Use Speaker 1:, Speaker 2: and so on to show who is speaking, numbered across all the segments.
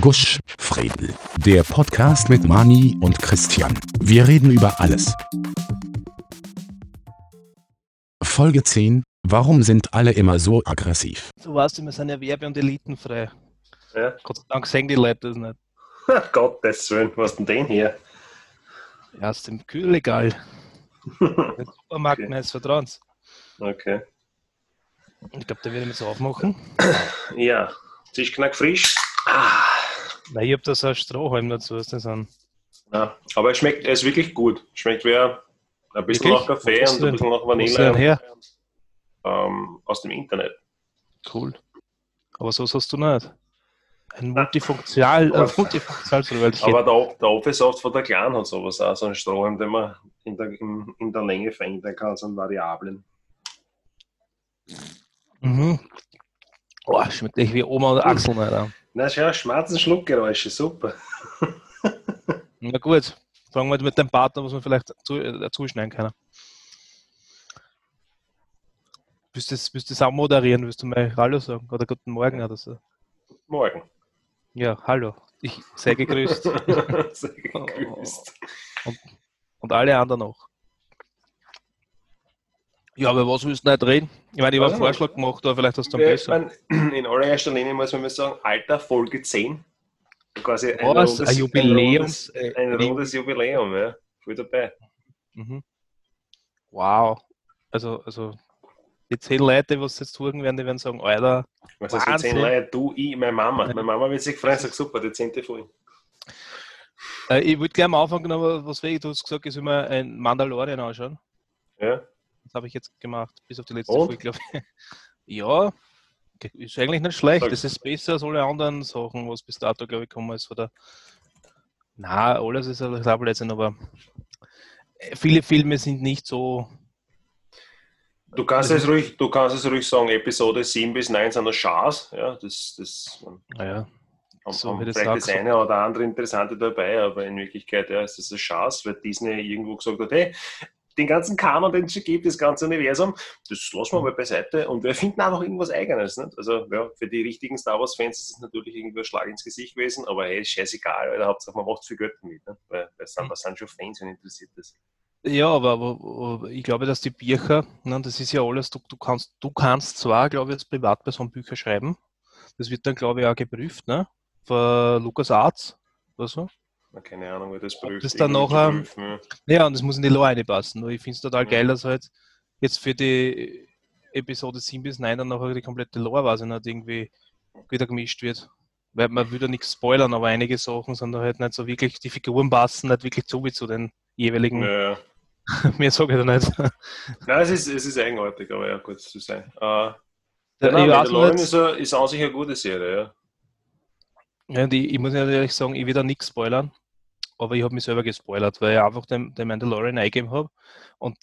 Speaker 1: Gusch, Fredel. Der Podcast mit Mani und Christian. Wir reden über alles. Folge 10. Warum sind alle immer so aggressiv?
Speaker 2: Du weißt, wir sind ja werbe- und elitenfrei.
Speaker 3: Ja.
Speaker 2: Gott sei Dank sehen die Leute das nicht.
Speaker 3: Gottes Willen, was ist denn den hier?
Speaker 2: Ja, aus dem Kühlregal. Der Supermarkt
Speaker 3: Okay.
Speaker 2: meines Vertrauens.
Speaker 3: Okay.
Speaker 2: Ich glaube, der wird jetzt aufmachen.
Speaker 3: Ja, Zischknack frisch. Ah.
Speaker 2: Nein, ich habe da so einen Strohhalm dazu. Was das an?
Speaker 3: Ja, aber es schmeckt, er ist wirklich gut. Schmeckt wie ein bisschen
Speaker 2: Wirklich?
Speaker 3: nach Kaffee und ein bisschen nach Vanille ähm, aus dem Internet.
Speaker 2: Cool. Aber so hast du nicht. Ein Multifunktional, äh,
Speaker 3: Aber-
Speaker 2: Multifunktionalverwaltchen.
Speaker 3: Aber der, der Office-Soft von der Clan hat sowas auch, so einen Strohhalm, den man in der, in, in der Länge verändern kann, so einen Variablen.
Speaker 2: Mhm. Oh, schmeckt echt wie Oma oder Axel nicht. An.
Speaker 3: Na schau, Schmerzenschluckgeräusche, super.
Speaker 2: Na gut, fangen wir mit dem Partner, was wir vielleicht zu, äh, zuschneiden können. Willst du das, willst du das auch moderieren? Willst du mal Hallo sagen? Oder Guten Morgen oder so?
Speaker 3: Morgen.
Speaker 2: Ja, hallo. Ich sei gegrüßt.
Speaker 3: Sehr gegrüßt.
Speaker 2: Und alle anderen auch. Ja, aber was willst du nicht reden? Ich meine, ich habe einen Vorschlag gemacht, aber vielleicht hast du einen besser.
Speaker 3: man, in allererster Linie muss man mal sagen, Alter, Folge 10. Quasi ein,
Speaker 2: Was?
Speaker 3: rundes,
Speaker 2: Ein Jubiläums-
Speaker 3: ein, rundes, ein rundes Jubiläum, ja. Voll dabei.
Speaker 2: Mhm. Wow. Also, also die zehn Leute, was jetzt tun werden, die werden sagen, Alter,
Speaker 3: Was heißt 10
Speaker 2: Wahnsinn.
Speaker 3: Leute? Du, ich, meine Mama. Meine Mama wird sich freuen, sagt super, die 10. Folge.
Speaker 2: äh, ich würde gerne mal anfangen, aber was ich? Du hast gesagt, ich soll mir ein Mandalorian anschauen.
Speaker 3: Ja.
Speaker 2: Das habe ich jetzt gemacht, bis auf die letzte
Speaker 3: Und?
Speaker 2: Folge, glaube ich. Ja, ist eigentlich nicht schlecht. Das ist besser als alle anderen Sachen, was bis dato, glaube ich, gekommen ist. Von der Na, alles ist Blödsinn, aber äh, viele Filme sind nicht so.
Speaker 3: Du kannst, es ruhig, du kannst es ruhig sagen, Episode 7 bis 9 sind eine Chance. Ja, das, das
Speaker 2: Naja,
Speaker 3: haben,
Speaker 2: So
Speaker 3: haben vielleicht das eine oder andere Interessante dabei, aber in Wirklichkeit ja, ist das eine Chance, weil Disney irgendwo gesagt hat, hey, den ganzen Kanon, den es schon gibt, das ganze Universum, das lassen wir mal beiseite und wir finden einfach irgendwas Eigenes. Nicht? Also ja, für die richtigen Star Wars-Fans ist es natürlich irgendwie ein Schlag ins Gesicht gewesen, aber hey, scheißegal, Alter, Hauptsache man macht viel Geld damit, nicht? weil das sind, das sind schon Fans, wenn interessiert das.
Speaker 2: Ja, aber, aber, ich glaube, dass die Bücher, ne, das ist ja alles, du, du, kannst, du kannst zwar, glaube ich, als Privatperson Bücher schreiben, das wird dann, glaube ich, auch geprüft, ne? Von Lukas Arzt oder so.
Speaker 3: Keine Ahnung, wie das prüft.
Speaker 2: das dann nachher-
Speaker 3: prüfen, ja.
Speaker 2: Ja, und das muss in die Lore reinpassen. Nur ich finde es total
Speaker 3: Mhm.
Speaker 2: geil, dass halt jetzt für die Episode 7 bis 9 dann nachher die komplette Lore, weiß ich nicht, irgendwie wieder gemischt wird. Weil man will ja nichts spoilern, aber einige Sachen sind da halt nicht so wirklich, die Figuren passen nicht wirklich zu wie zu den jeweiligen,
Speaker 3: Ja, ja.
Speaker 2: mehr sage ich da nicht.
Speaker 3: Nein, es ist, es ist eigenartig, aber ja, gut zu sein. Äh,
Speaker 2: Ja,
Speaker 3: ja,
Speaker 2: ich
Speaker 3: nein,
Speaker 2: weiß
Speaker 3: Mandalorian ist, a- ist an sich eine gute Serie, ja.
Speaker 2: Ja, und ich, ich muss ja ehrlich sagen, ich will da nichts spoilern, aber ich habe mich selber gespoilert, weil ich einfach den, den Mandalorian eingegeben habe. Und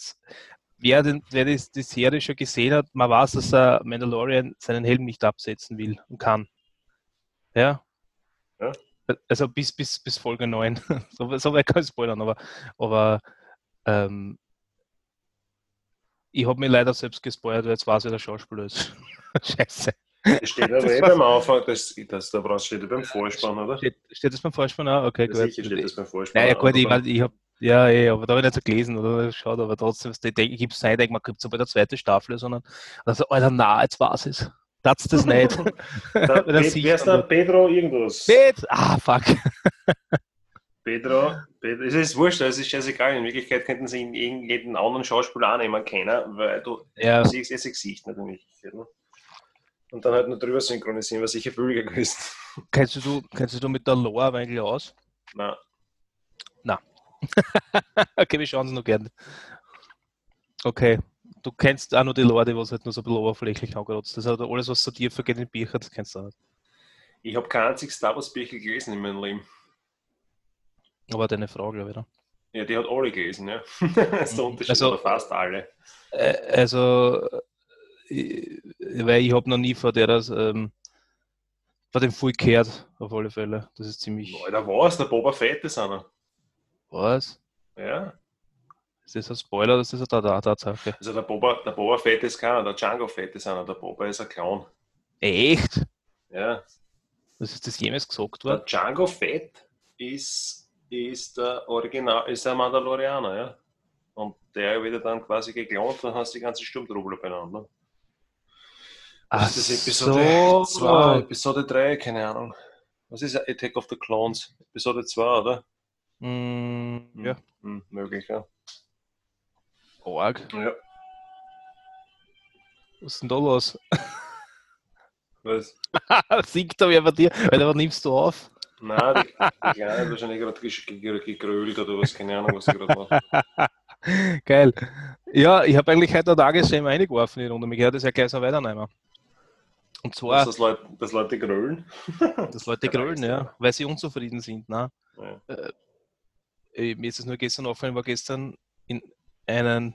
Speaker 2: wer, den, wer die, die Serie schon gesehen hat, man weiß, dass er Mandalorian seinen Helm nicht absetzen will und kann. Ja.
Speaker 3: Ja.
Speaker 2: Also bis, bis, bis Folge 9. so, so weit kann ich spoilern, aber, aber ähm, ich habe mich leider selbst gespoilert, weil jetzt weiß ich, wer der Schauspieler ist. Scheiße.
Speaker 3: Das steht aber
Speaker 2: Das
Speaker 3: eh beim Anfang, das, das da brauchst steht beim Vorspann, oder?
Speaker 2: Steht, steht das beim Vorspann auch? Okay,
Speaker 3: Ja,
Speaker 2: gut.
Speaker 3: sicher steht das beim Vorspann.
Speaker 2: Naja, gut, ich, mein, ich habe ja, eh, aber da habe ich nicht so gelesen oder geschaut, aber trotzdem, ich denke, gebe es nicht, ich denke, man gibt es aber der zweite Staffel, sondern also, Alter, na, jetzt war es. Das das nicht.
Speaker 3: Da,
Speaker 2: er
Speaker 3: wer ist
Speaker 2: aber-
Speaker 3: Pedro irgendwas?
Speaker 2: Nicht? Ah, fuck.
Speaker 3: Pedro, Pedro, es ist wurscht, es ist scheißegal. In Wirklichkeit könnten sie jeden anderen Schauspieler auch nehmen können, weil du
Speaker 2: Ja,
Speaker 3: siehst eh sein Gesicht Wirklichkeit. Ne? Und dann halt nur drüber synchronisieren, was sicher billiger gewesen.
Speaker 2: kennst du, kennst du mit der Lore eigentlich aus?
Speaker 3: Nein.
Speaker 2: okay, wir schauen es noch gerne. Okay, du kennst auch nur die Lore, die was halt nur so ein bisschen oberflächlich angerotzt. Das hat alles, was so tiefer geht in Bücher, das kennst du auch nicht.
Speaker 3: Ich habe kein einziges Star Wars Bücher gelesen in meinem Leben.
Speaker 2: Aber deine Frage, glaube ich. oder?
Speaker 3: Ja, die hat alle gelesen, ja. ist Unterschied,
Speaker 2: Also-
Speaker 3: oder fast alle.
Speaker 2: Äh, Also, weil ich habe noch nie vor der das, ähm, vor dem Full gehört, auf alle Fälle. Das ist ziemlich.
Speaker 3: Alter, was? Der Boba Fett ist einer.
Speaker 2: Was?
Speaker 3: Ja.
Speaker 2: Ist das ein Spoiler oder ist das eine Tat- Tatsache?
Speaker 3: Also der Boba, der Boba Fett ist keiner, der Django Fett ist einer, der Boba ist ein Clown.
Speaker 2: Echt?
Speaker 3: Ja.
Speaker 2: Das ist das jemals gesagt
Speaker 3: Der
Speaker 2: worden?
Speaker 3: Django Fett ist, ist der Original, ist der Mandalorianer, ja. Und der wird dann quasi geklont, dann hast du die ganze Sturmtruppler benannt.
Speaker 2: Ach
Speaker 3: Das ist Episode
Speaker 2: so.
Speaker 3: 2, Episode 3, keine Ahnung. Was ist Attack of the Clones? Episode 2, oder?
Speaker 2: Mm, ja,
Speaker 3: Hm, möglich, ja.
Speaker 2: arg.
Speaker 3: ja.
Speaker 2: Was ist denn da los?
Speaker 3: Was?
Speaker 2: Singt da wer bei dir? Alter, was nimmst du auf?
Speaker 3: Nein, die, Kleine hat wahrscheinlich gerade gegrölt oder was, keine Ahnung, was sie gerade macht.
Speaker 2: Geil. Ja, ich habe eigentlich heute ein Tagesschema eingeworfen in die Runde. Mich gehört das ja gleich so weiternehmen. Und zwar,
Speaker 3: Dass, das Leute, dass Leute grölen.
Speaker 2: dass Leute grölen, ja, weil sie unzufrieden sind. Ne?
Speaker 3: Ja.
Speaker 2: Äh, mir ist es nur gestern aufgefallen, ich war gestern in einen,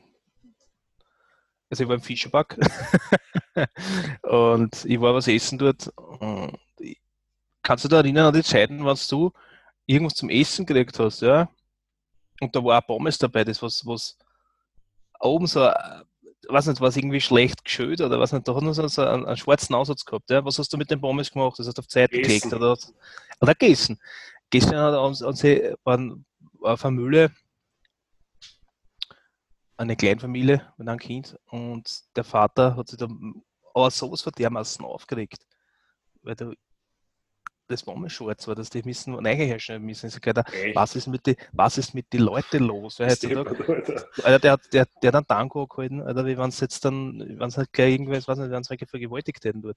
Speaker 2: also ich war im Fischeback und ich war was essen dort. Kannst du dich erinnern an die Zeiten, wenn du irgendwas zum Essen gekriegt hast, ja? Und da war auch Pommes dabei, das was, was oben so, äh, weiß nicht, was irgendwie schlecht geschölt oder was nicht, da hat man so, einen, einen schwarzen Aussatz gehabt, ja? Was hast du mit den Pommes gemacht? Das hast du auf Seite gelegt oder, oder gegessen? Gestern hat uns, uns waren auf einer Mühle eine Kleinfamilie mit einem Kind und der Vater hat sich da aber sowas von dermaßen aufgeregt, weil da das Bombe schwarz war, dass die müssen reinherrschen müssen. Ich
Speaker 3: Echt?
Speaker 2: was ist mit die, was ist mit den Leuten los? Weil heutzutage,
Speaker 3: Alter.
Speaker 2: Der, hat- der, der einen Tango gehalten, Alter, wie wenn es jetzt dann, wenn es halt gleich irgendwas, weiß nicht, wenn es halt vergewaltigt hätten dort.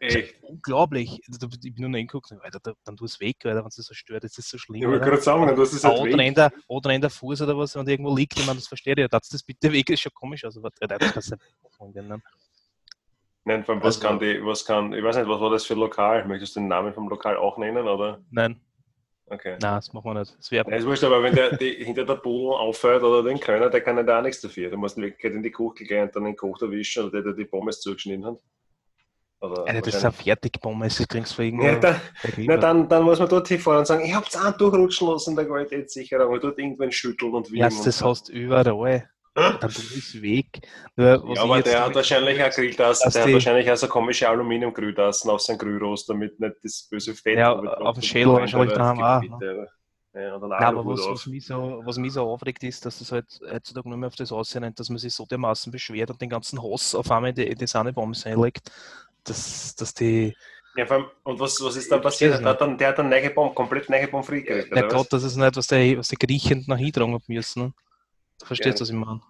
Speaker 3: Echt?
Speaker 2: Unglaublich. Also, Ich bin nur reingeguckt, Alter, da, dann tu es weg, Alter, wenn es so stört, das ist so schlimm.
Speaker 3: Ich wollte gerade sagen, hast es halt
Speaker 2: Oder
Speaker 3: weg.
Speaker 2: in, der, oder in der Fuß oder was, wenn irgendwo liegt, ich meine, das verstehe ich ja. Das das bitte weg, ist schon komisch. Also, Alter, das kannst du nicht machen, ne?
Speaker 3: Nein, vor allem, was
Speaker 2: Also-
Speaker 3: kann die, was kann, ich weiß nicht, was war das für ein Lokal? Möchtest du den Namen vom Lokal auch nennen, oder?
Speaker 2: Nein,
Speaker 3: Okay.
Speaker 2: nein, das machen wir nicht. Das wäre
Speaker 3: Ja, ist wurscht, aber wenn der die, hinter der Pudel auffällt oder den Kölner, der kann ja da auch nichts dafür. Du musst in Wirklichkeit in die Kuchel gehen und dann den Koch erwischen oder der, der die Pommes zugeschnitten hat. Oder
Speaker 2: Alter, das ist eine Fertigbombe, das kriegst du für
Speaker 3: ja,
Speaker 2: irgendwo.
Speaker 3: dann, na, dann, dann muss man dort hinfahren und sagen, ich hab's auch durchrutschen lassen, der Qualitätssicherung, und dort irgendwann schütteln und
Speaker 2: Ja,
Speaker 3: wiegen.
Speaker 2: das hast du überall. Dann es weg. Nur,
Speaker 3: ja, aber der hat wahrscheinlich auch Grilltassen, der hat wahrscheinlich auch so komische Aluminium-Grilltassen auf seinen Grillrost, damit nicht das böse Fett
Speaker 2: Ja, auf dem
Speaker 3: ist.
Speaker 2: Schädel wahrscheinlich
Speaker 3: Oder
Speaker 2: daheim auch,
Speaker 3: oder? Ja,
Speaker 2: Nein, aber was, was, mich so, was mich so aufregt, ist, dass das halt heutzutage nur mehr auf das aussehen, dass man sich so dermaßen beschwert und den ganzen Hass auf einmal in die, in die Sahnebombe reinlegt, dass, dass die.
Speaker 3: Ja, allem, und was, was ist dann passiert? Der hat dann, der hat dann neue Bombe, komplett neue Bombe gekriegt,
Speaker 2: Ja, Gott, das ist nicht, was die, was die Griechen nach hintragen haben müssen. Ne? Du verstehst,
Speaker 3: Ja.
Speaker 2: was ich meine?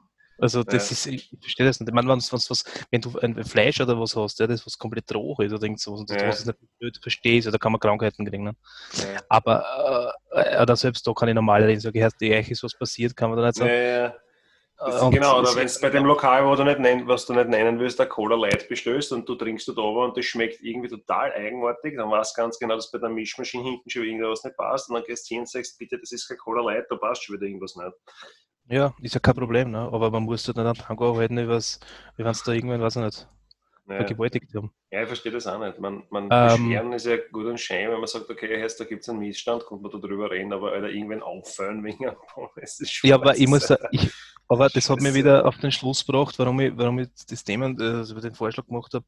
Speaker 2: Also, das
Speaker 3: Ja.
Speaker 2: ist, ich verstehe das nicht. Ich meine, wenn's, wenn's was, wenn du ein Fleisch oder was hast, ja, das was komplett roh ist oder irgend sowas, und das
Speaker 3: Ja.
Speaker 2: nicht blöd verstehst, da kann man Krankheiten kriegen. Ne?
Speaker 3: Ja.
Speaker 2: Aber, äh, oder selbst da kann ich normal reden, sage ich, heißt, euch ist was passiert, kann man da nicht sagen.
Speaker 3: ja. Das,
Speaker 2: Und
Speaker 3: genau, oder wenn es bei dem Lokal, wo du nicht nennen, was du nicht nennen willst, der Cola Light bestößt und du trinkst dort oben und das schmeckt irgendwie total eigenartig, dann weißt du ganz genau, dass bei der Mischmaschine hinten schon irgendwas nicht passt und dann gehst du hin und sagst, bitte, das ist kein Cola Light, da passt schon wieder irgendwas nicht.
Speaker 2: Ja, ist ja kein Problem, ne? aber man muss dort nicht an Tango halten, wie wenn es da irgendwann, weiß ich nicht, vergewaltigt haben.
Speaker 3: ja ich verstehe das auch nicht. Man, man
Speaker 2: Ähm,
Speaker 3: beschweren ist ja gut und schön, wenn man sagt, okay, jetzt, da gibt es einen Missstand, kommt man da drüber reden, aber Alter, irgendwann auffallen wegen einem ist schwarz.
Speaker 2: Ja, aber ich muss, sa- ich, aber das hat
Speaker 3: Scheiße.
Speaker 2: wieder auf den Schluss gebracht, warum ich, warum ich das Thema, also den Vorschlag gemacht habe.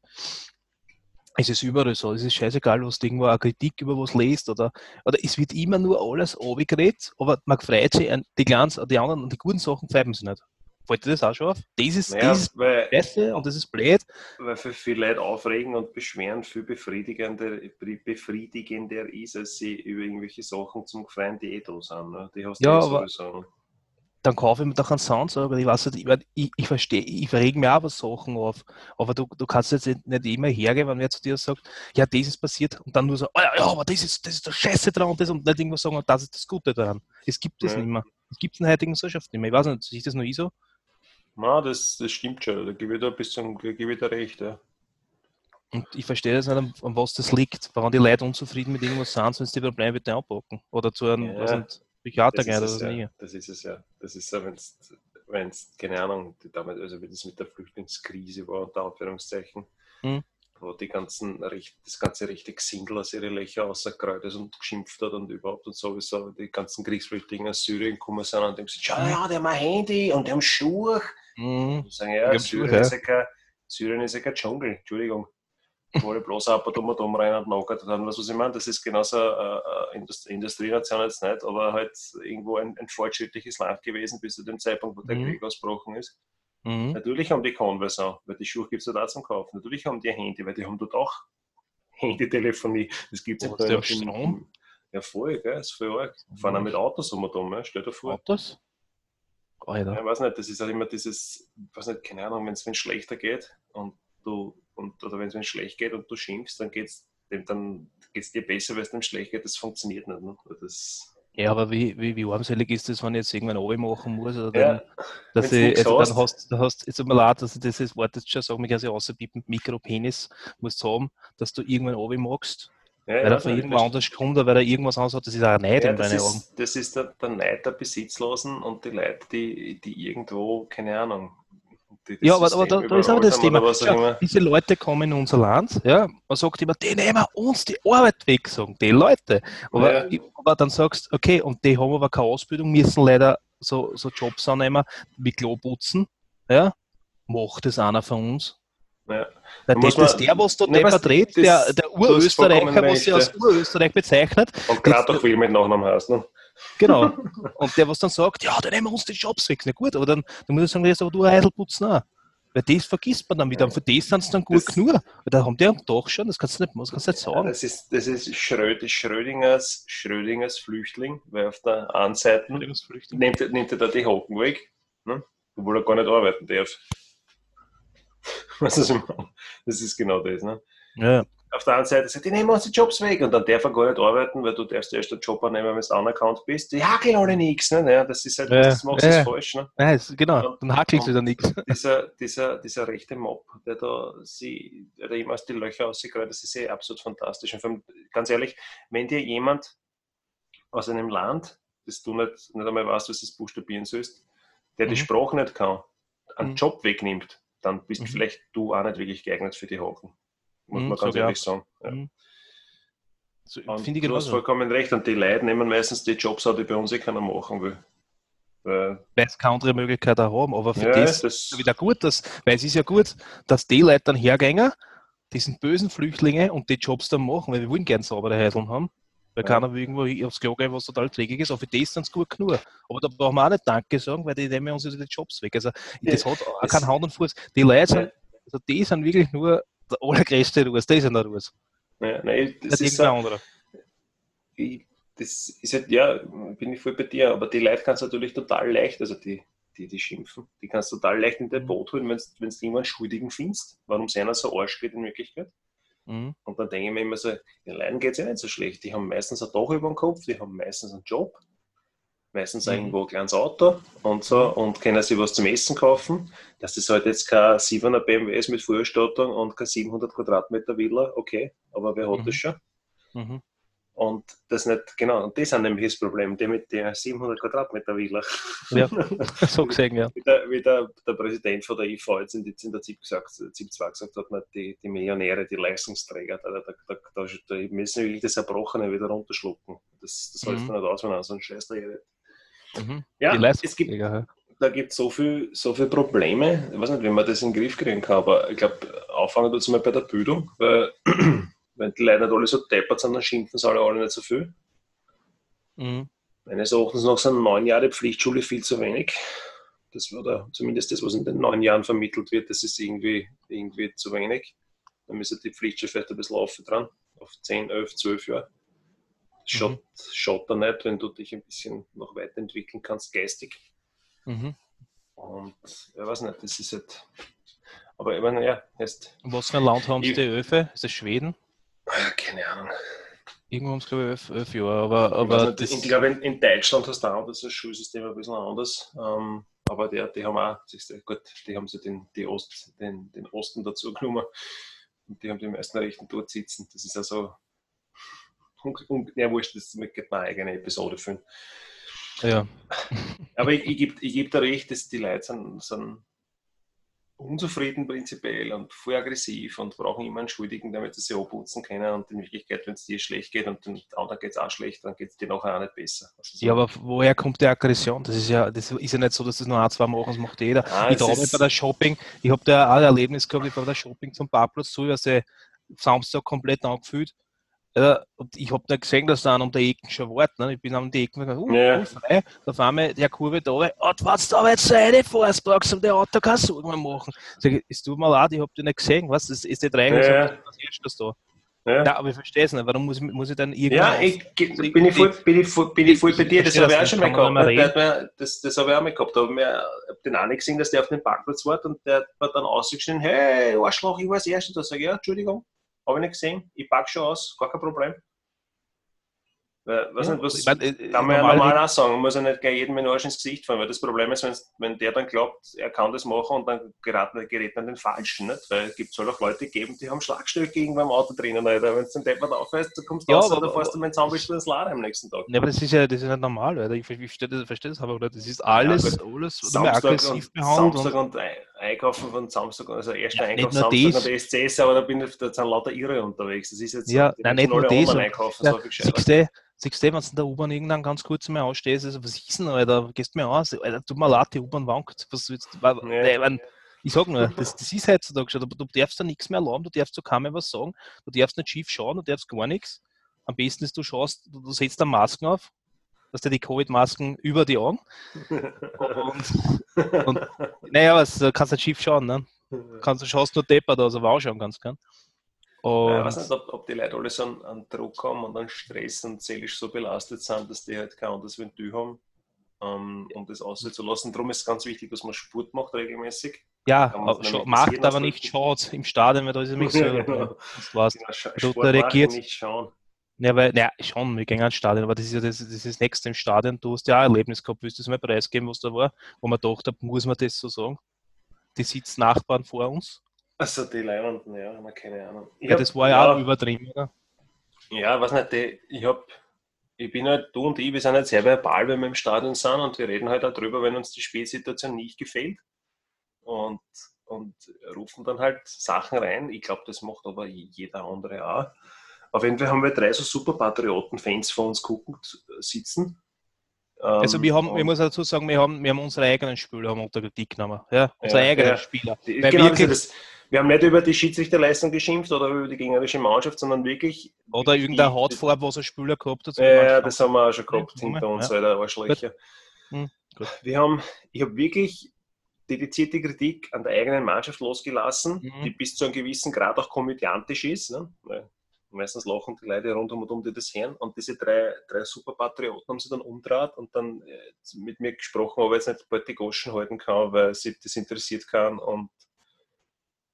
Speaker 2: Es ist überall so, es ist scheißegal, was du irgendwo eine Kritik über was liest oder, oder es wird immer nur alles abgeredet, aber man freut sich an die kleinen, die anderen, die guten Sachen pfeifen sie nicht. Fällt dir das auch schon auf? Das ist,
Speaker 3: naja,
Speaker 2: das ist
Speaker 3: weil,
Speaker 2: scheiße und das ist blöd.
Speaker 3: weil für viele Leute aufregen und beschweren viel befriedigender, befriedigender ist, als sie über irgendwelche Sachen zum Gefreien, die eh da sind. Ne? Die hast du
Speaker 2: Ja,
Speaker 3: eh
Speaker 2: aber-
Speaker 3: sowieso.
Speaker 2: Dann kaufe ich mir doch einen Soundsager. Ich weiß nicht, ich, ich, ich verstehe, ich reg mir auch was Sachen auf. Aber du, du kannst jetzt nicht immer hergehen, wenn wer zu dir sagt, ja, das ist passiert und dann nur so, oh ja, ja, aber das ist, das ist der Scheiße dran und das und nicht irgendwas sagen, das ist das Gute daran. Es gibt es
Speaker 3: Ja.
Speaker 2: nicht mehr. Es gibt es in der heutigen Gesellschaft nicht mehr. Ich weiß nicht, ich das nur ich so?
Speaker 3: Na, das, das stimmt schon, da gebe ich da ein bisschen da gebe ich da recht. Ja.
Speaker 2: Und ich verstehe das nicht, an, an was das liegt. Warum die Leute unzufrieden mit irgendwas sind, sonst die Probleme bitte anpacken. Oder zu einem,
Speaker 3: Ja,
Speaker 2: weiß nicht, Psychiater
Speaker 3: Das,
Speaker 2: oder
Speaker 3: es
Speaker 2: was
Speaker 3: ja. das ist es ja. Das ist ja, wenn es, keine Ahnung, die damals, also wie das mit der Flüchtlingskrise war, unter Anführungszeichen,
Speaker 2: Hm.
Speaker 3: wo die ganzen, das ganze rechte Xingel aus ihre Löcher ist und geschimpft hat und überhaupt und sowieso die ganzen Kriegsflüchtlinge aus Syrien gekommen sind und dem gesagt, schau, ja, die haben ein Handy und die haben Schuhe.
Speaker 2: Mhm.
Speaker 3: Und sagen, ja, Syrien,
Speaker 2: Schuhe,
Speaker 3: ist ja kein, Syrien ist ja kein Dschungel, Entschuldigung. Wo ich bloß ab und um und um rein und knockert haben. Was, was ich meine, das ist genauso eine äh, äh, Industrienation jetzt nicht, aber halt irgendwo ein, ein, fortschrittliches Land gewesen bis zu dem Zeitpunkt, wo der mhm. Krieg ausgebrochen ist. Mhm. Natürlich haben die Converse auch, weil die Schuhe gibt es ja da zum Kaufen. Natürlich haben die ein Handy, weil die haben dort auch Handytelefonie. Das gibt es ja
Speaker 2: da Strom.
Speaker 3: Ja, voll, gell? Das ist voll arg. Fahren auch mit Autos um und um, ja? stell dir vor.
Speaker 2: Autos?
Speaker 3: Alter. Ja, ich weiß nicht, das ist auch immer dieses, ich weiß nicht, keine Ahnung, wenn es schlechter geht und du, und, oder wenn es schlecht geht und du schimpfst, dann geht es dann geht's dir besser, weil es dem schlecht geht. Das funktioniert nicht. Ne? Das,
Speaker 2: ja, aber wie, wie, wie armselig ist das, wenn ich jetzt irgendwann oben machen muss? Oder dann, ja, dass ich, also dann hast, du hast, jetzt mir leid, dass ich das Wort jetzt schon sagen, mich also außerbieten, Mikropenis musst du haben, dass du irgendwann oben magst. Ja, weil ja, er von irgendwo anders kommt oder weil er irgendwas anderes hat, das ist auch Neid ja, in
Speaker 3: deinen Augen. Das ist der, der Neid der Besitzlosen und die Leute, die, die irgendwo, keine Ahnung,
Speaker 2: ja, aber, aber da, da, ist aber das Thema. Schau, diese Leute kommen in unser Land, ja, man sagt immer, die nehmen uns die Arbeit weg, sagen die Leute. Aber, ja. aber dann sagst du, okay, und die haben aber keine Ausbildung, müssen leider so, so Jobs annehmen wie Kloputzen, ja, macht das einer von uns. Ja. Da das ist der, was da ne, vertritt, der, der Urösterreicher, was sich als Urösterreich bezeichnet.
Speaker 3: Und gerade auch viel mit Nachnamen heißt, ne?
Speaker 2: Genau. Und der, was dann sagt, ja, dann nehmen wir uns die Jobs weg. Na gut, aber dann, dann muss ich sagen, jetzt aber du Heidel putzen auch. Weil das vergisst man dann wieder. Und für das sind sie dann gut das, genug. Weil da haben die am Tag schon, das kannst du nicht, das kannst du nicht sagen.
Speaker 3: Ja, das ist, das ist Schrödingers, Schrödingers Flüchtling, weil auf der einen Seite nimmt, nimmt er da die Hocken weg, ne? obwohl er gar nicht arbeiten darf. Was ist Das ist genau das. Ne? Ja auf der anderen Seite sagt, die nehmen uns die Jobs weg und dann darf er gar nicht arbeiten, weil du darfst erst den Job annehmen, wenn du anerkannt bist. Die hakeln alle nichts. Ne? Naja, das ist halt, ja, das machst du ja. falsch. Ne?
Speaker 2: Ja, genau, dann hakelst du wieder nichts.
Speaker 3: Dieser, dieser, dieser rechte Mob, der da, sie, der da immer aus die Löcher aussieht, das ist eh absolut fantastisch. Und ganz ehrlich, wenn dir jemand aus einem Land, das du nicht, nicht einmal weißt, was das buchstabieren sollst, der mhm. die Sprache nicht kann, einen mhm. Job wegnimmt, dann bist mhm. vielleicht du auch nicht wirklich geeignet für die Haken muss mhm, man ganz ehrlich sagen. Ja. Mhm. So, Finde ich du hast vollkommen recht. Und die Leute nehmen meistens die Jobs auch, die bei uns eh keiner machen will.
Speaker 2: Weil es keine andere Möglichkeit auch haben. Aber für ja, das, das ist wieder gut, dass, weil es ist ja gut, dass die Leute dann hergehen, diesen bösen Flüchtlinge und die Jobs dann machen, weil wir wollen gerne saubere Heideln haben. Weil ja. keiner will irgendwo aufs Klo gehen, was total trägig ist, aber für das sind es gut genug. Aber da brauchen wir auch nicht Danke sagen, weil die nehmen uns die Jobs weg. Also das hat auch keinen Hand und Fuß. Die Leute sind, also die sind wirklich nur der allergrößte Ruß, der ist ja der Ruß.
Speaker 3: Ja, nein, das, das ist ein anderer. Das ist halt, ja, bin ich voll bei dir, aber die Leute kannst du natürlich total leicht, also die, die, die schimpfen, die kannst du total leicht in dein mhm. Boot holen, wenn du jemanden Schuldigen findest, warum sie einer so Arsch geht in Wirklichkeit. Mhm. Und dann denke ich mir immer so, den Leuten geht es ja nicht so schlecht. Die haben meistens ein Dach über dem Kopf, die haben meistens einen Job, meistens mhm. irgendwo ein kleines Auto und so und können sich was zum Essen kaufen. Dass das halt jetzt kein 7er BMW ist mit Vollausstattung und kein 700 Quadratmeter Villa, okay, aber wer hat mhm. das schon? Mhm. Und das nicht, genau, und das ist nämlich das Problem, die mit der 700 Quadratmeter Villa.
Speaker 2: Ja, so gesehen, ja.
Speaker 3: Wie, der, wie der, der, Präsident von der IV jetzt in, der ZIP, gesagt, ZIP 2 gesagt hat, die, die Millionäre, die Leistungsträger, da, da, da, da, müssen wirklich das Erbrochene wieder runterschlucken. Das, das mhm. hilft nicht aus, wenn er so ein Scheiß da Mhm. Ja, es gibt, da gibt es so viele so viel Probleme. Ich weiß nicht, wie man das in den Griff kriegen kann, aber ich glaube, auffangen tut es mal bei der Bildung, weil wenn die Leute nicht alle so deppert sind, dann schimpfen sie alle, alle nicht so viel. Mhm. Meines Erachtens noch sind neun Jahre Pflichtschule viel zu wenig. Das war da zumindest das, was in den neun Jahren vermittelt wird, das ist irgendwie, irgendwie zu wenig. Da müsste die Pflichtschule vielleicht ein bisschen laufen dran, auf 10, 11, 12 Jahre. Schaut, mhm. nicht, wenn du dich ein bisschen noch weiterentwickeln kannst, geistig. Mhm. Und ich weiß nicht, das ist halt. Aber ich meine, ja, jetzt.
Speaker 2: Und was für ein Land haben die Öfe? Ist das Schweden?
Speaker 3: Keine Ahnung.
Speaker 2: Irgendwo haben sie, glaube ich, elf, Jahre. Aber, aber
Speaker 3: nicht, ich glaube, in, in, Deutschland hast du auch das Schulsystem ein bisschen anders. Ähm, aber die, die haben auch, gut, die haben sie den, die Ost, den, den Osten dazu genommen. Und die haben die meisten Rechten dort sitzen. Das ist also und, ja, wurscht, das gibt eine eigene Episode für.
Speaker 2: Ja.
Speaker 3: Aber ich, ich gebe ich geb da recht, dass die Leute sind, sind unzufrieden prinzipiell und voll aggressiv und brauchen immer einen Schuldigen, damit sie sich abputzen können. Und in Wirklichkeit, wenn es dir schlecht geht und den anderen geht es auch schlecht, dann geht es dir nachher auch nicht besser.
Speaker 2: Also so ja, aber woher kommt die Aggression? Das ist ja, das ist ja nicht so, dass das nur ein, zwei machen, das macht jeder. Ah, ich glaube bei der Shopping, ich habe da auch ein Erlebnis gehabt, ich war bei der Shopping zum Parkplatz zu, also Samstag komplett angefühlt. Und ich habe nicht gesehen, dass da an der Ecken schon wartet. Ne? Ich bin an der Ecken gegangen, uh,
Speaker 3: Ja.
Speaker 2: voll frei. Da auf einmal der Kurve da, und wenn du da jetzt so reinfährst, brauchst um der Auto keine Sorgen mehr machen. Sag ich, es tut mir leid, ich habe dich nicht gesehen. Was? Das ist die drei
Speaker 3: Ja,
Speaker 2: was ist das da?
Speaker 3: Ja.
Speaker 2: Ja, aber ich verstehe es nicht. Warum muss ich, muss ich dann irgendwann.
Speaker 3: Ja, ich, bin, ich voll, bin, ich voll, bin ich voll bei dir, das habe ich auch schon mal
Speaker 2: nicht,
Speaker 3: gehabt.
Speaker 2: man nicht
Speaker 3: das, das habe ich auch mal gehabt. Da habe ich mir- hab den einen gesehen, dass der auf dem Parkplatz war und der hat dann ausgeschrien, hey, Arschloch, ich war das Erste. Da sage ich, ja, Entschuldigung, habe ich nicht gesehen, ich park schon aus, gar kein Problem. Weiß
Speaker 2: Ja,
Speaker 3: nicht, was,
Speaker 2: ich mein, äh,
Speaker 3: kann man ja
Speaker 2: normal-
Speaker 3: auch sagen, man muss ja nicht gleich jedem Arsch ins Gesicht fahren, weil das Problem ist, wenn der dann glaubt, er kann das machen und dann geraten, gerät man den Falschen, nicht? weil es gibt soll auch Leute geben, die haben Schlagstöcke irgendwo im Auto drinnen, Alter. wenn du den Deppert aufhörst, dann kommst du
Speaker 2: Ja,
Speaker 3: raus
Speaker 2: aber-
Speaker 3: dann fährst du mit dem Zahnbüchel ins Laden am nächsten Tag.
Speaker 2: Ja, aber das ist ja, das ist nicht normal, Alter. Ich, verstehe das, verstehe das aber nicht. Das ist alles,
Speaker 3: Ja,
Speaker 2: alles oder
Speaker 3: Samstag
Speaker 2: aggressiv
Speaker 3: und,
Speaker 2: behandelt.
Speaker 3: Samstag
Speaker 2: Und,
Speaker 3: und Ei- Einkaufen von Samstag, also erster
Speaker 2: Ja,
Speaker 3: Einkauf Samstag und SCS, aber da, bin ich, da sind lauter Irre unterwegs. Das ist jetzt
Speaker 2: Ja, nein, nicht nur das,
Speaker 3: einkaufen,
Speaker 2: ja,
Speaker 3: so viel.
Speaker 2: Siehst du, du, wenn du in der U-Bahn irgendwann ganz kurz mal ausstehst, also, was ist denn, Alter? Gehst mir aus, Alter, tut mir leid, die U-Bahn wankt. Was willst du?
Speaker 3: Ja.
Speaker 2: nee, wenn, ich sag nur, das, das ist heutzutage schon, aber du darfst da nichts mehr erlauben, du darfst zu keinem was sagen, du darfst nicht schief schauen, du darfst gar nichts. Am besten ist, du schaust, du, du setzt da Masken auf, dass dir die Covid-Masken über die Augen. Und, und naja, was, du kannst nicht schief schauen, ne? kannst du schaust nur deppert aus, aber auch kannst, gell? Und,
Speaker 3: ich weiß nicht, ob, ob die Leute alle so einen, Druck haben und einen Stress und seelisch so belastet sind, dass die halt kein anderes Ventil haben, ähm, um das auszulassen. Darum ist es ganz wichtig, dass man Sport macht regelmäßig.
Speaker 2: ja,
Speaker 3: das
Speaker 2: macht aber nicht schaut im Stadion, weil da ist so.
Speaker 3: Ja, genau.
Speaker 2: Das war's.
Speaker 3: Genau, Sch-
Speaker 2: Du-
Speaker 3: Sport
Speaker 2: da reagiert-
Speaker 3: nicht schauen.
Speaker 2: Ja, weil, ja, schon, wir gehen ans Stadion, aber das ist ja das, das, ist das nächste im Stadion. Du hast ja auch ein Erlebnis gehabt, willst du das mal preisgeben, was da war, wo man dachte, muss man das so sagen? Die Sitznachbarn vor uns.
Speaker 3: Also die Leihwanden, ja, haben wir keine Ahnung. Ich
Speaker 2: Ja,
Speaker 3: hab-
Speaker 2: das war ja, auch übertrieben, oder?
Speaker 3: Ja, weiß nicht, die, ich hab, ich bin halt, du und ich, wir sind halt sehr verbal, wenn wir im Stadion sind und wir reden halt auch drüber, wenn uns die Spielsituation nicht gefällt und, und rufen dann halt Sachen rein. Ich glaube, das macht aber jeder andere auch. Auf jeden Fall haben wir drei so super Patrioten-Fans vor uns guckend sitzen.
Speaker 2: Also
Speaker 3: Ähm,
Speaker 2: wir haben,
Speaker 3: und
Speaker 2: ich muss dazu sagen, wir haben, wir haben unsere eigenen Spieler haben unter Kritik genommen. Ja, unsere
Speaker 3: Ja,
Speaker 2: eigenen
Speaker 3: ja.
Speaker 2: Spieler.
Speaker 3: Die-
Speaker 2: Weil
Speaker 3: genau,
Speaker 2: wirklich-
Speaker 3: ist das. Wir haben nicht über die Schiedsrichterleistung geschimpft oder über die gegnerische Mannschaft, sondern wirklich.
Speaker 2: Oder irgendeine Hautfarbe, was ein Spieler gehabt hat.
Speaker 3: Ja, ja, das haben wir auch schon gehabt
Speaker 2: Ja,
Speaker 3: hinter uns,
Speaker 2: ja.
Speaker 3: Alter, Arschlöcher.
Speaker 2: Hm, gut.
Speaker 3: Wir haben, ich habe wirklich dedizierte Kritik an der eigenen Mannschaft losgelassen,
Speaker 2: Mhm.
Speaker 3: die bis zu einem gewissen Grad auch komödiantisch ist. Ne? Meistens lachen die Leute rund um und um, die das hören. Und diese drei, drei super Patrioten haben sie dann umdraht und dann äh, mit mir gesprochen, ob ich jetzt nicht bald die Goschen halten kann, weil sie das interessiert kann. Und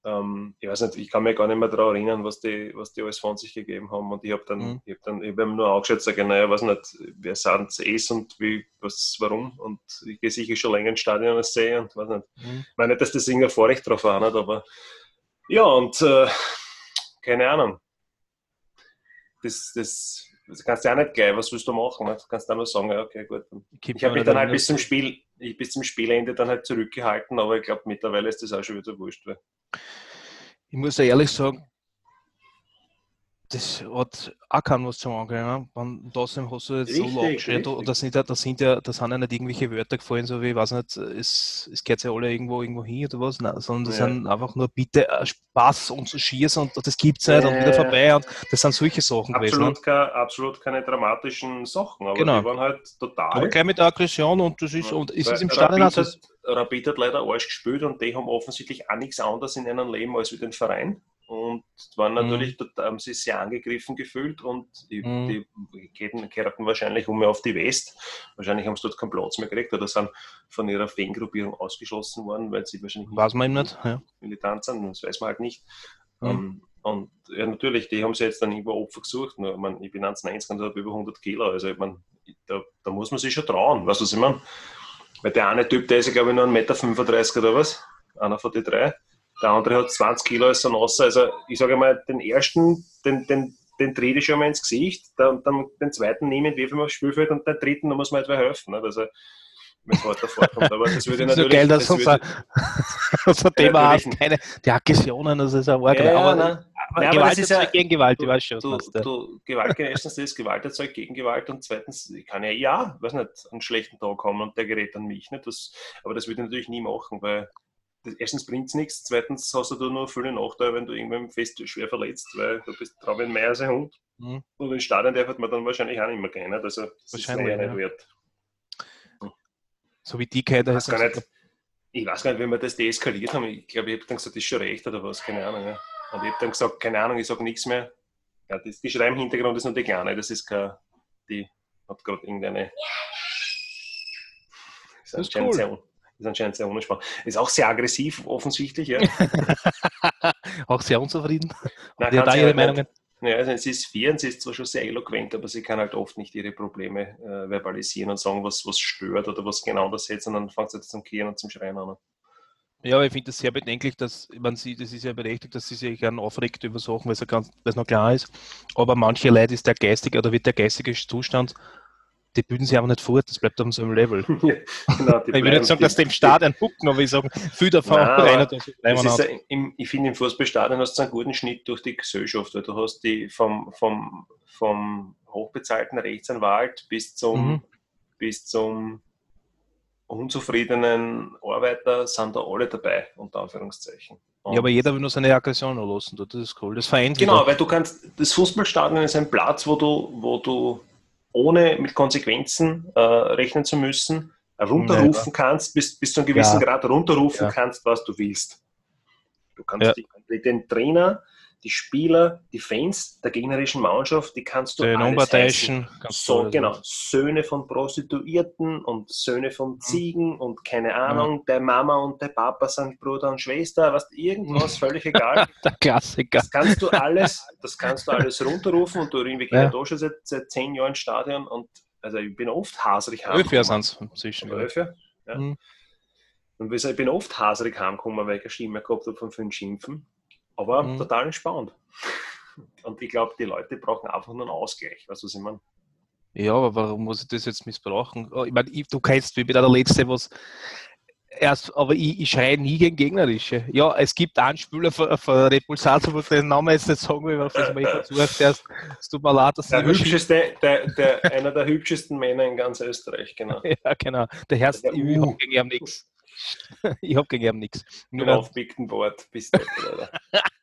Speaker 3: ähm, ich weiß nicht, ich kann mich gar nicht mehr daran erinnern, was die, was die alles von sich gegeben haben. Und ich habe dann,
Speaker 2: Mhm.
Speaker 3: ich hab dann, ich hab ihm nur angeschaut, sage, naja, weiß nicht, wer sind es und wie, was, warum. Und ich gehe sicher schon länger ins Stadion als sehe und weiß nicht.
Speaker 2: Mhm.
Speaker 3: Ich meine nicht, dass das irgendein Vorrecht drauf hat, aber ja, und äh, keine Ahnung. Das, das, das kannst du ja nicht gleich, was willst du machen? Ne? Du kannst dann nur sagen, ja, okay, gut. Ich habe mich dann
Speaker 2: da
Speaker 3: halt bis zum Spiel, ich, bis zum Spielende dann halt zurückgehalten, aber ich glaube mittlerweile ist das auch schon wieder wurscht. Weil
Speaker 2: Ich muss ja ehrlich sagen, das hat auch keinen was zum Angehen. Ne? Wenn trotzdem hast du jetzt so
Speaker 3: Richtig,
Speaker 2: laut geschrien,
Speaker 3: richtig.
Speaker 2: und da sind ja, da sind ja, da sind ja nicht irgendwelche Wörter gefallen, so wie, ich weiß nicht, es, es geht ja alle irgendwo irgendwo hin oder was, Nein, sondern das
Speaker 3: Ja.
Speaker 2: sind einfach nur bitte äh, Spaß und so Schießen und das gibt's nicht und
Speaker 3: Ja,
Speaker 2: wieder
Speaker 3: ja.
Speaker 2: vorbei und das sind solche Sachen gewesen. Ne?
Speaker 3: absolut, keine, absolut keine dramatischen Sachen, aber
Speaker 2: Genau.
Speaker 3: die waren halt total.
Speaker 2: Aber gleich mit der Aggression und das ist, und es ist im Stadion auch
Speaker 3: Rapid, hat, leider Arsch gespielt und die haben offensichtlich auch nichts anderes in ihrem Leben als wie den Verein. Und waren
Speaker 2: Mhm.
Speaker 3: natürlich, dort haben sie sich sehr angegriffen gefühlt und die,
Speaker 2: Mhm.
Speaker 3: die kehrten, wahrscheinlich um auf die West. Wahrscheinlich haben sie dort keinen Platz mehr gekriegt oder sind von ihrer Fangruppierung ausgeschlossen worden, weil sie wahrscheinlich
Speaker 2: Weiß man nicht. Ja.
Speaker 3: militant sind, das weiß man halt nicht.
Speaker 2: Mhm.
Speaker 3: Ähm, und ja, natürlich, die haben sie jetzt dann über Opfer gesucht. Nur, ich, mein, ich bin 1,90 und habe über 100 Kilo. Also, ich mein, da, da muss man sich schon trauen. Weißt du, was ich meine? Weil der eine Typ, der ist, glaube ich, nur 1,35 Meter oder was. Einer von den drei. Der andere hat 20 Kilo als so Nasser. Also, ich sage mal, den ersten, den, den, den trete ich schon mal ins Gesicht. Dann, dann den zweiten nehme ich, werfe ich aufs Spielfeld und den dritten, da muss man etwa helfen. Nicht? Also, wenn es weiter vorkommt. Aber das würde ich
Speaker 2: Das ist so
Speaker 3: natürlich.
Speaker 2: geil, dass
Speaker 3: das
Speaker 2: unser,
Speaker 3: würde-
Speaker 2: unser Thema
Speaker 3: natürlich
Speaker 2: heißt, keine, die Aggressionen, das ist ein Wort.
Speaker 3: Ja, ja,
Speaker 2: aber,
Speaker 3: Ja,
Speaker 2: Gewalt
Speaker 3: ist
Speaker 2: ist
Speaker 3: ja-
Speaker 2: gegen Gewalt, ich weiß schon.
Speaker 3: Du,
Speaker 2: du.
Speaker 3: du, Gewalt, erstens das Gewalt erzeugt gegen Gewalt und zweitens ich kann ja, ja, weiß nicht, einen schlechten Tag haben und der gerät an mich. Nicht? Das, aber das würde ich natürlich nie machen, weil das, erstens bringt es nichts, zweitens hast du nur viele Nachteile, wenn du irgendwann fest schwer verletzt, weil du bist drauf mehr als ein Hund.
Speaker 2: Mhm.
Speaker 3: Und in Stadion darf man dann wahrscheinlich auch nicht mehr gehen. Nicht? Also das
Speaker 2: Wahrscheinlich,
Speaker 3: ist ja nicht wert.
Speaker 2: So wie die Kette
Speaker 3: Ich weiß gar nicht, ich weiß gar nicht, wie wir das deeskaliert haben. Ich glaube, ich habe dann gesagt, das ist schon recht oder was, keine Ahnung. Ja. Und ich habe dann gesagt, keine Ahnung, ich sage nichts mehr. Ja, das, die Schrei im Hintergrund ist nur die Kleine, das ist keine, die hat gerade irgendeine. Ist
Speaker 2: Das ist
Speaker 3: anscheinend
Speaker 2: cool.
Speaker 3: sehr, ist anscheinend sehr unspannend. Ist auch sehr aggressiv, offensichtlich, ja.
Speaker 2: Auch sehr unzufrieden.
Speaker 3: Nein,
Speaker 2: Die hat da ihre
Speaker 3: halt nicht.
Speaker 2: Meinungen.
Speaker 3: Ja, also sie ist vier und sie ist zwar schon sehr eloquent, aber sie kann halt oft nicht ihre Probleme äh, verbalisieren und sagen, was, was stört oder was genau das jetzt, und dann fängt sie jetzt zum Kehren und zum Schreien an.
Speaker 2: Ja, aber ich finde das sehr bedenklich, dass man sieht, es ist ja berechtigt, dass sie sich gerne aufregt über Sachen, weil es, ja ganz, weil es noch klar ist. Aber manche Leute ist der geistige oder wird der geistige Zustand, die bilden sich einfach nicht fort, das bleibt auf demselben Level.
Speaker 3: genau,
Speaker 2: Ich würde nicht sagen, dass die im Stadion hucken, aber ich sage, viel davon
Speaker 3: Nein, Das ja im, ich finde, im Fußballstadion hast du einen guten Schnitt durch die Gesellschaft, weil du hast die vom, vom, vom hochbezahlten Rechtsanwalt bis zum,
Speaker 2: Mhm.
Speaker 3: bis zum unzufriedenen Arbeiter sind da alle dabei, unter Anführungszeichen. Und
Speaker 2: Ja, aber jeder will nur seine Aggression lassen, das ist cool. Das vereint
Speaker 3: Genau,
Speaker 2: wieder.
Speaker 3: weil du kannst, das Fußballstadion ist ein Platz, wo du, wo du ohne mit Konsequenzen äh, rechnen zu müssen, runterrufen kannst, bis, bis zu einem gewissen
Speaker 2: Ja.
Speaker 3: Grad runterrufen
Speaker 2: Ja.
Speaker 3: kannst, was du willst. Du kannst
Speaker 2: Ja.
Speaker 3: den Trainer, die Spieler, die Fans der gegnerischen Mannschaft, die kannst du
Speaker 2: Den
Speaker 3: alles heißen. So,
Speaker 2: alles
Speaker 3: genau. Söhne von Prostituierten und Söhne
Speaker 2: Mhm.
Speaker 3: von Ziegen und keine Ahnung, der Mama und der Papa sind Bruder und Schwester, was irgendwas, völlig egal.
Speaker 2: Der Klassiker.
Speaker 3: Das kannst du alles, das kannst du alles runterrufen und du irgendwie
Speaker 2: Ja.
Speaker 3: ja. da schon seit, seit zehn Jahren im Stadion und also ich bin oft haserig heimgekommen.
Speaker 2: sind es inzwischen.
Speaker 3: Jahre? Ja.
Speaker 2: Mhm.
Speaker 3: Und ich bin oft haserig heimgekommen, weil ich eine Stimme gehabt habe von fünf Schimpfen. Aber
Speaker 2: Mhm.
Speaker 3: total entspannt. Und ich glaube, die Leute brauchen einfach nur einen Ausgleich. Weißt du, was ich meine?
Speaker 2: Ja, aber warum muss ich das jetzt missbrauchen? Oh, Ich meine, ich, du kennst, wie bin der Letzte, was erst, aber ich, ich schreie nie gegen Gegnerische. Ja, es gibt einen Spieler von, von Red Bull Salzburg, den Namen jetzt nicht sagen will, auf das mir versucht erst. Es tut mir leid, dass
Speaker 3: Der
Speaker 2: ich
Speaker 3: hübscheste, der, der, einer der hübschesten Männer in ganz Österreich, genau.
Speaker 2: Ja, genau. Der Herr,
Speaker 3: Der
Speaker 2: ich,
Speaker 3: U.
Speaker 2: habe gegen ihn nichts. Ich habe gegen ihn nichts. Nur,
Speaker 3: aufgepickten Wort. Bis dato, Alter.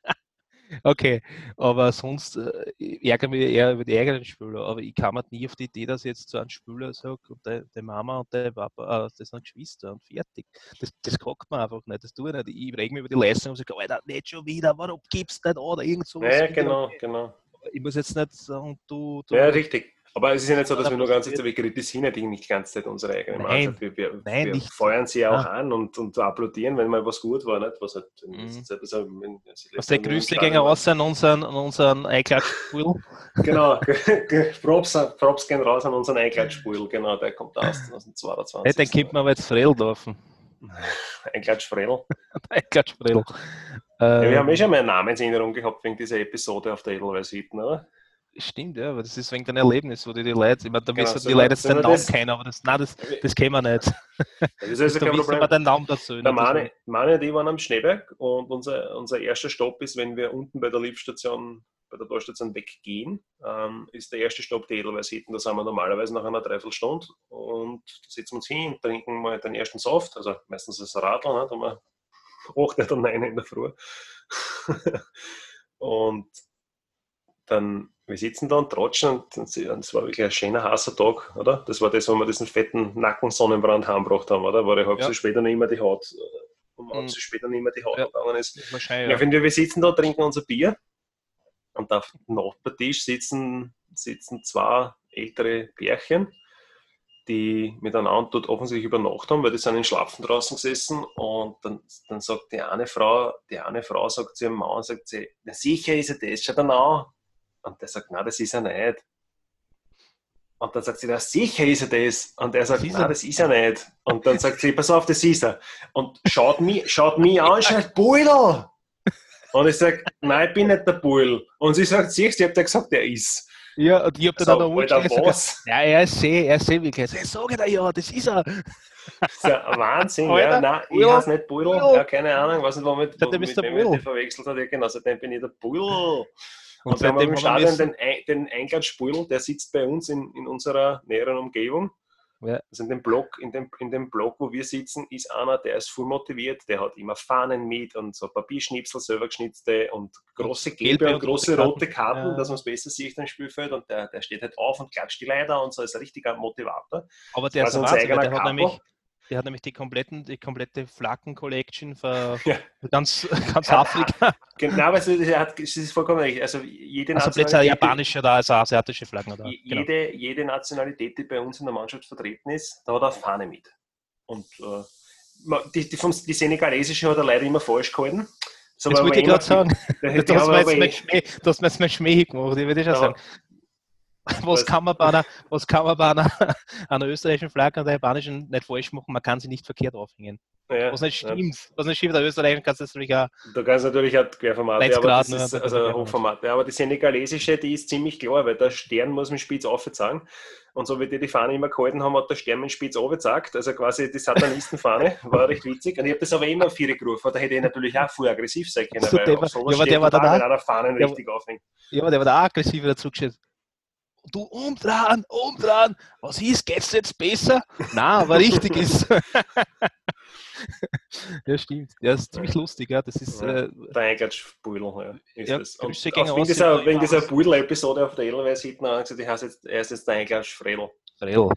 Speaker 2: okay, aber sonst äh, ärgere mich eher über die eigenen Spieler. Aber ich kam halt nie auf die Idee, dass ich jetzt zu einem Spieler sage, und der, Mama und der Papa, äh, das sind Geschwister und fertig. Das, das kackt man einfach nicht. Das tue ich nicht. Ich reg mich über die Leistung und sage, Alter, nicht schon wieder, warum gibst du nicht an? Oder irgend sowas.
Speaker 3: Ja, genau, genau.
Speaker 2: Ich muss jetzt nicht sagen, du. du
Speaker 3: Ja, richtig. Aber es ist ja nicht so, dass
Speaker 2: Ja,
Speaker 3: wir nur ganz Zeit, wir kritisieren ja nicht die ganze Zeit unsere eigene
Speaker 2: Nein.
Speaker 3: Mannschaft. Wir, wir,
Speaker 2: Nein,
Speaker 3: wir
Speaker 2: nicht.
Speaker 3: feuern sie ja auch
Speaker 2: Ah.
Speaker 3: an und, und applaudieren, wenn mal was gut war. Nicht? Was halt in
Speaker 2: Mhm.
Speaker 3: Zeit, also in,
Speaker 2: Was der Grüße gegen raus an unseren, an unseren Einklatschspiel.
Speaker 3: Genau, Props, Props gehen raus an unseren Einklatschspul, genau, der kommt aus 2022.
Speaker 2: Hey, den kennt man aber jetzt Frell dürfen.
Speaker 3: Einklatschfredel.
Speaker 2: Einklatschspiel.
Speaker 3: Ja,
Speaker 2: Äh,
Speaker 3: wir haben eh schon mal eine Namensänderung gehabt wegen dieser Episode auf der Edelweiß Hitten, oder?
Speaker 2: Stimmt, ja, aber das ist wegen dein Erlebnis, wo die, die Leute, ich meine, da
Speaker 3: Genau, so
Speaker 2: die Leute jetzt den Namen kennen, aber das, nein, das, das kennen wir nicht.
Speaker 3: Das ist also
Speaker 2: da
Speaker 3: kein Problem.
Speaker 2: den Namen dazu.
Speaker 3: Der Mane, Mane und ich waren am Schneeberg und unser, unser erster Stopp ist, wenn wir unten bei der Liftstation, bei der Torstation weggehen, ähm, ist der erste Stopp die Edelweiß Hitten. Da sind wir normalerweise nach einer Dreiviertelstunde und da setzen wir uns hin, trinken mal den ersten Saft, also meistens das Radl, ne, da haben wir 8 oder 9 in der Früh. und dann, wir sitzen da und tratschen und es war wirklich ein schöner, heißer Tag, oder? Das war das, wo wir diesen fetten Nackensonnenbrand heimgebracht haben, oder? Wo ich halb
Speaker 2: Ja.
Speaker 3: so später nicht mehr die Haut, um halb
Speaker 2: Mhm.
Speaker 3: so später nicht mehr die Haut
Speaker 2: Ja.
Speaker 3: gegangen ist.
Speaker 2: Wahrscheinlich,
Speaker 3: Ja, wenn wir, wir sitzen da, trinken unser Bier und auf dem Nachbartisch sitzen, sitzen zwei ältere Pärchen, die miteinander dort offensichtlich über Nacht haben, weil die sind in Schlapfen draußen gesessen und dann, dann sagt die eine Frau, die eine Frau sagt zu ihrem Mann, sagt sie, na sicher ist er das, schau dir an. Und der sagt, nein, das ist er nicht. Und dann sagt sie, na sicher ist er das. Und er sagt,
Speaker 2: er.
Speaker 3: das ist er nicht. Und dann sagt sie, pass auf, das ist er. Und schaut mich, schaut mich an, schaut, Bull! Und ich sage, nein, ich bin nicht der Bull. Und sie sagt, siehst du, ich hab dir gesagt, der ist.
Speaker 2: Ja, und ich hab dann
Speaker 3: So,
Speaker 2: auch noch
Speaker 3: was?
Speaker 2: Ja, er ist sehr, er ist sehr wirklich. Ich sage dir ja, das ist er.
Speaker 3: Das ist ja Wahnsinn,
Speaker 2: Alter,
Speaker 3: ja. Nein, ich
Speaker 2: Bull.
Speaker 3: heiße nicht Bull. Ja, keine Ahnung, weiß nicht, womit,
Speaker 2: Seitdem
Speaker 3: mit
Speaker 2: ist der
Speaker 3: wem er
Speaker 2: Bull.
Speaker 3: die verwechselt hat. Ja, genau, seitdem bin ich der Bull.
Speaker 2: Und
Speaker 3: Und, haben wir im Stadion den, Ein- den Einklatschspul, der sitzt bei uns in, in unserer näheren Umgebung. Ja. Also in dem Block, in dem, in dem Block, wo wir sitzen, ist einer, der ist voll motiviert, der hat immer Fahnen mit und so Papierschnipsel, selber geschnitzte und große gelbe, und große rote Karten, Karten ja. dass man es besser sieht im Spielfeld und der, der steht halt auf und klatscht die Leiter und so ist ein richtiger Motivator.
Speaker 2: Aber der ist Wahnsinn, der hat nämlich der hat nämlich die, kompletten, die komplette Flaggen-Collection für, ja. ganz, ganz Afrika.
Speaker 3: Genau, also er hat, es ist vollkommen recht. Also jede
Speaker 2: also Nationalität, japanische oder also asiatische Flaggen. Da.
Speaker 3: Genau. Jede, jede Nationalität, die bei uns in der Mannschaft vertreten ist, da hat er Fahne mit. Und äh, die, die, vom, die senegalesische hat er leider immer falsch gehalten.
Speaker 2: Das, das wollte ich gerade sagen. hast mir jetzt mein Schmäh gemacht, ich würde schon sagen. was kann man bei einer, was kann man bei einer, einer österreichischen Flagge und der japanischen nicht falsch machen? Man kann sie nicht verkehrt aufhängen. Ja, was nicht stimmt. Ja. Was nicht stimmt, der österreichischen kannst du natürlich auch.
Speaker 3: Da kannst du natürlich auch Querformate, aber Grad, das ist, also Hochformate. Aber die senegalesische, die ist ziemlich klar, weil der Stern muss mit Spitz aufzeigen. Und so wie die die Fahne immer gehalten haben, hat der Stern mit Spitz aufgezeigt. Also quasi die Satanistenfahne, war recht witzig. Und ich habe das aber immer vier gerufen. Da hätte ich natürlich auch voll aggressiv sein können.
Speaker 2: Also, der war, ja, aber der war da,
Speaker 3: der Fahnen richtig aufhängt.
Speaker 2: Ja, aber der war da aggressiver dazu gestellt du umdrehen, umdrehen, was ist, geht's jetzt besser? Na, aber richtig ist. ja, stimmt. Ja, das ist ziemlich lustig, ja. Das ist.
Speaker 3: Äh, der Eingatschpudel, ja. Ist ja, das. Und wegen dieser, wegen dieser Pudel-Episode auf der Edelweiss sieht man gesagt, ich heiße jetzt, er ist jetzt der Eingatsch-Fredel.
Speaker 2: Fredel.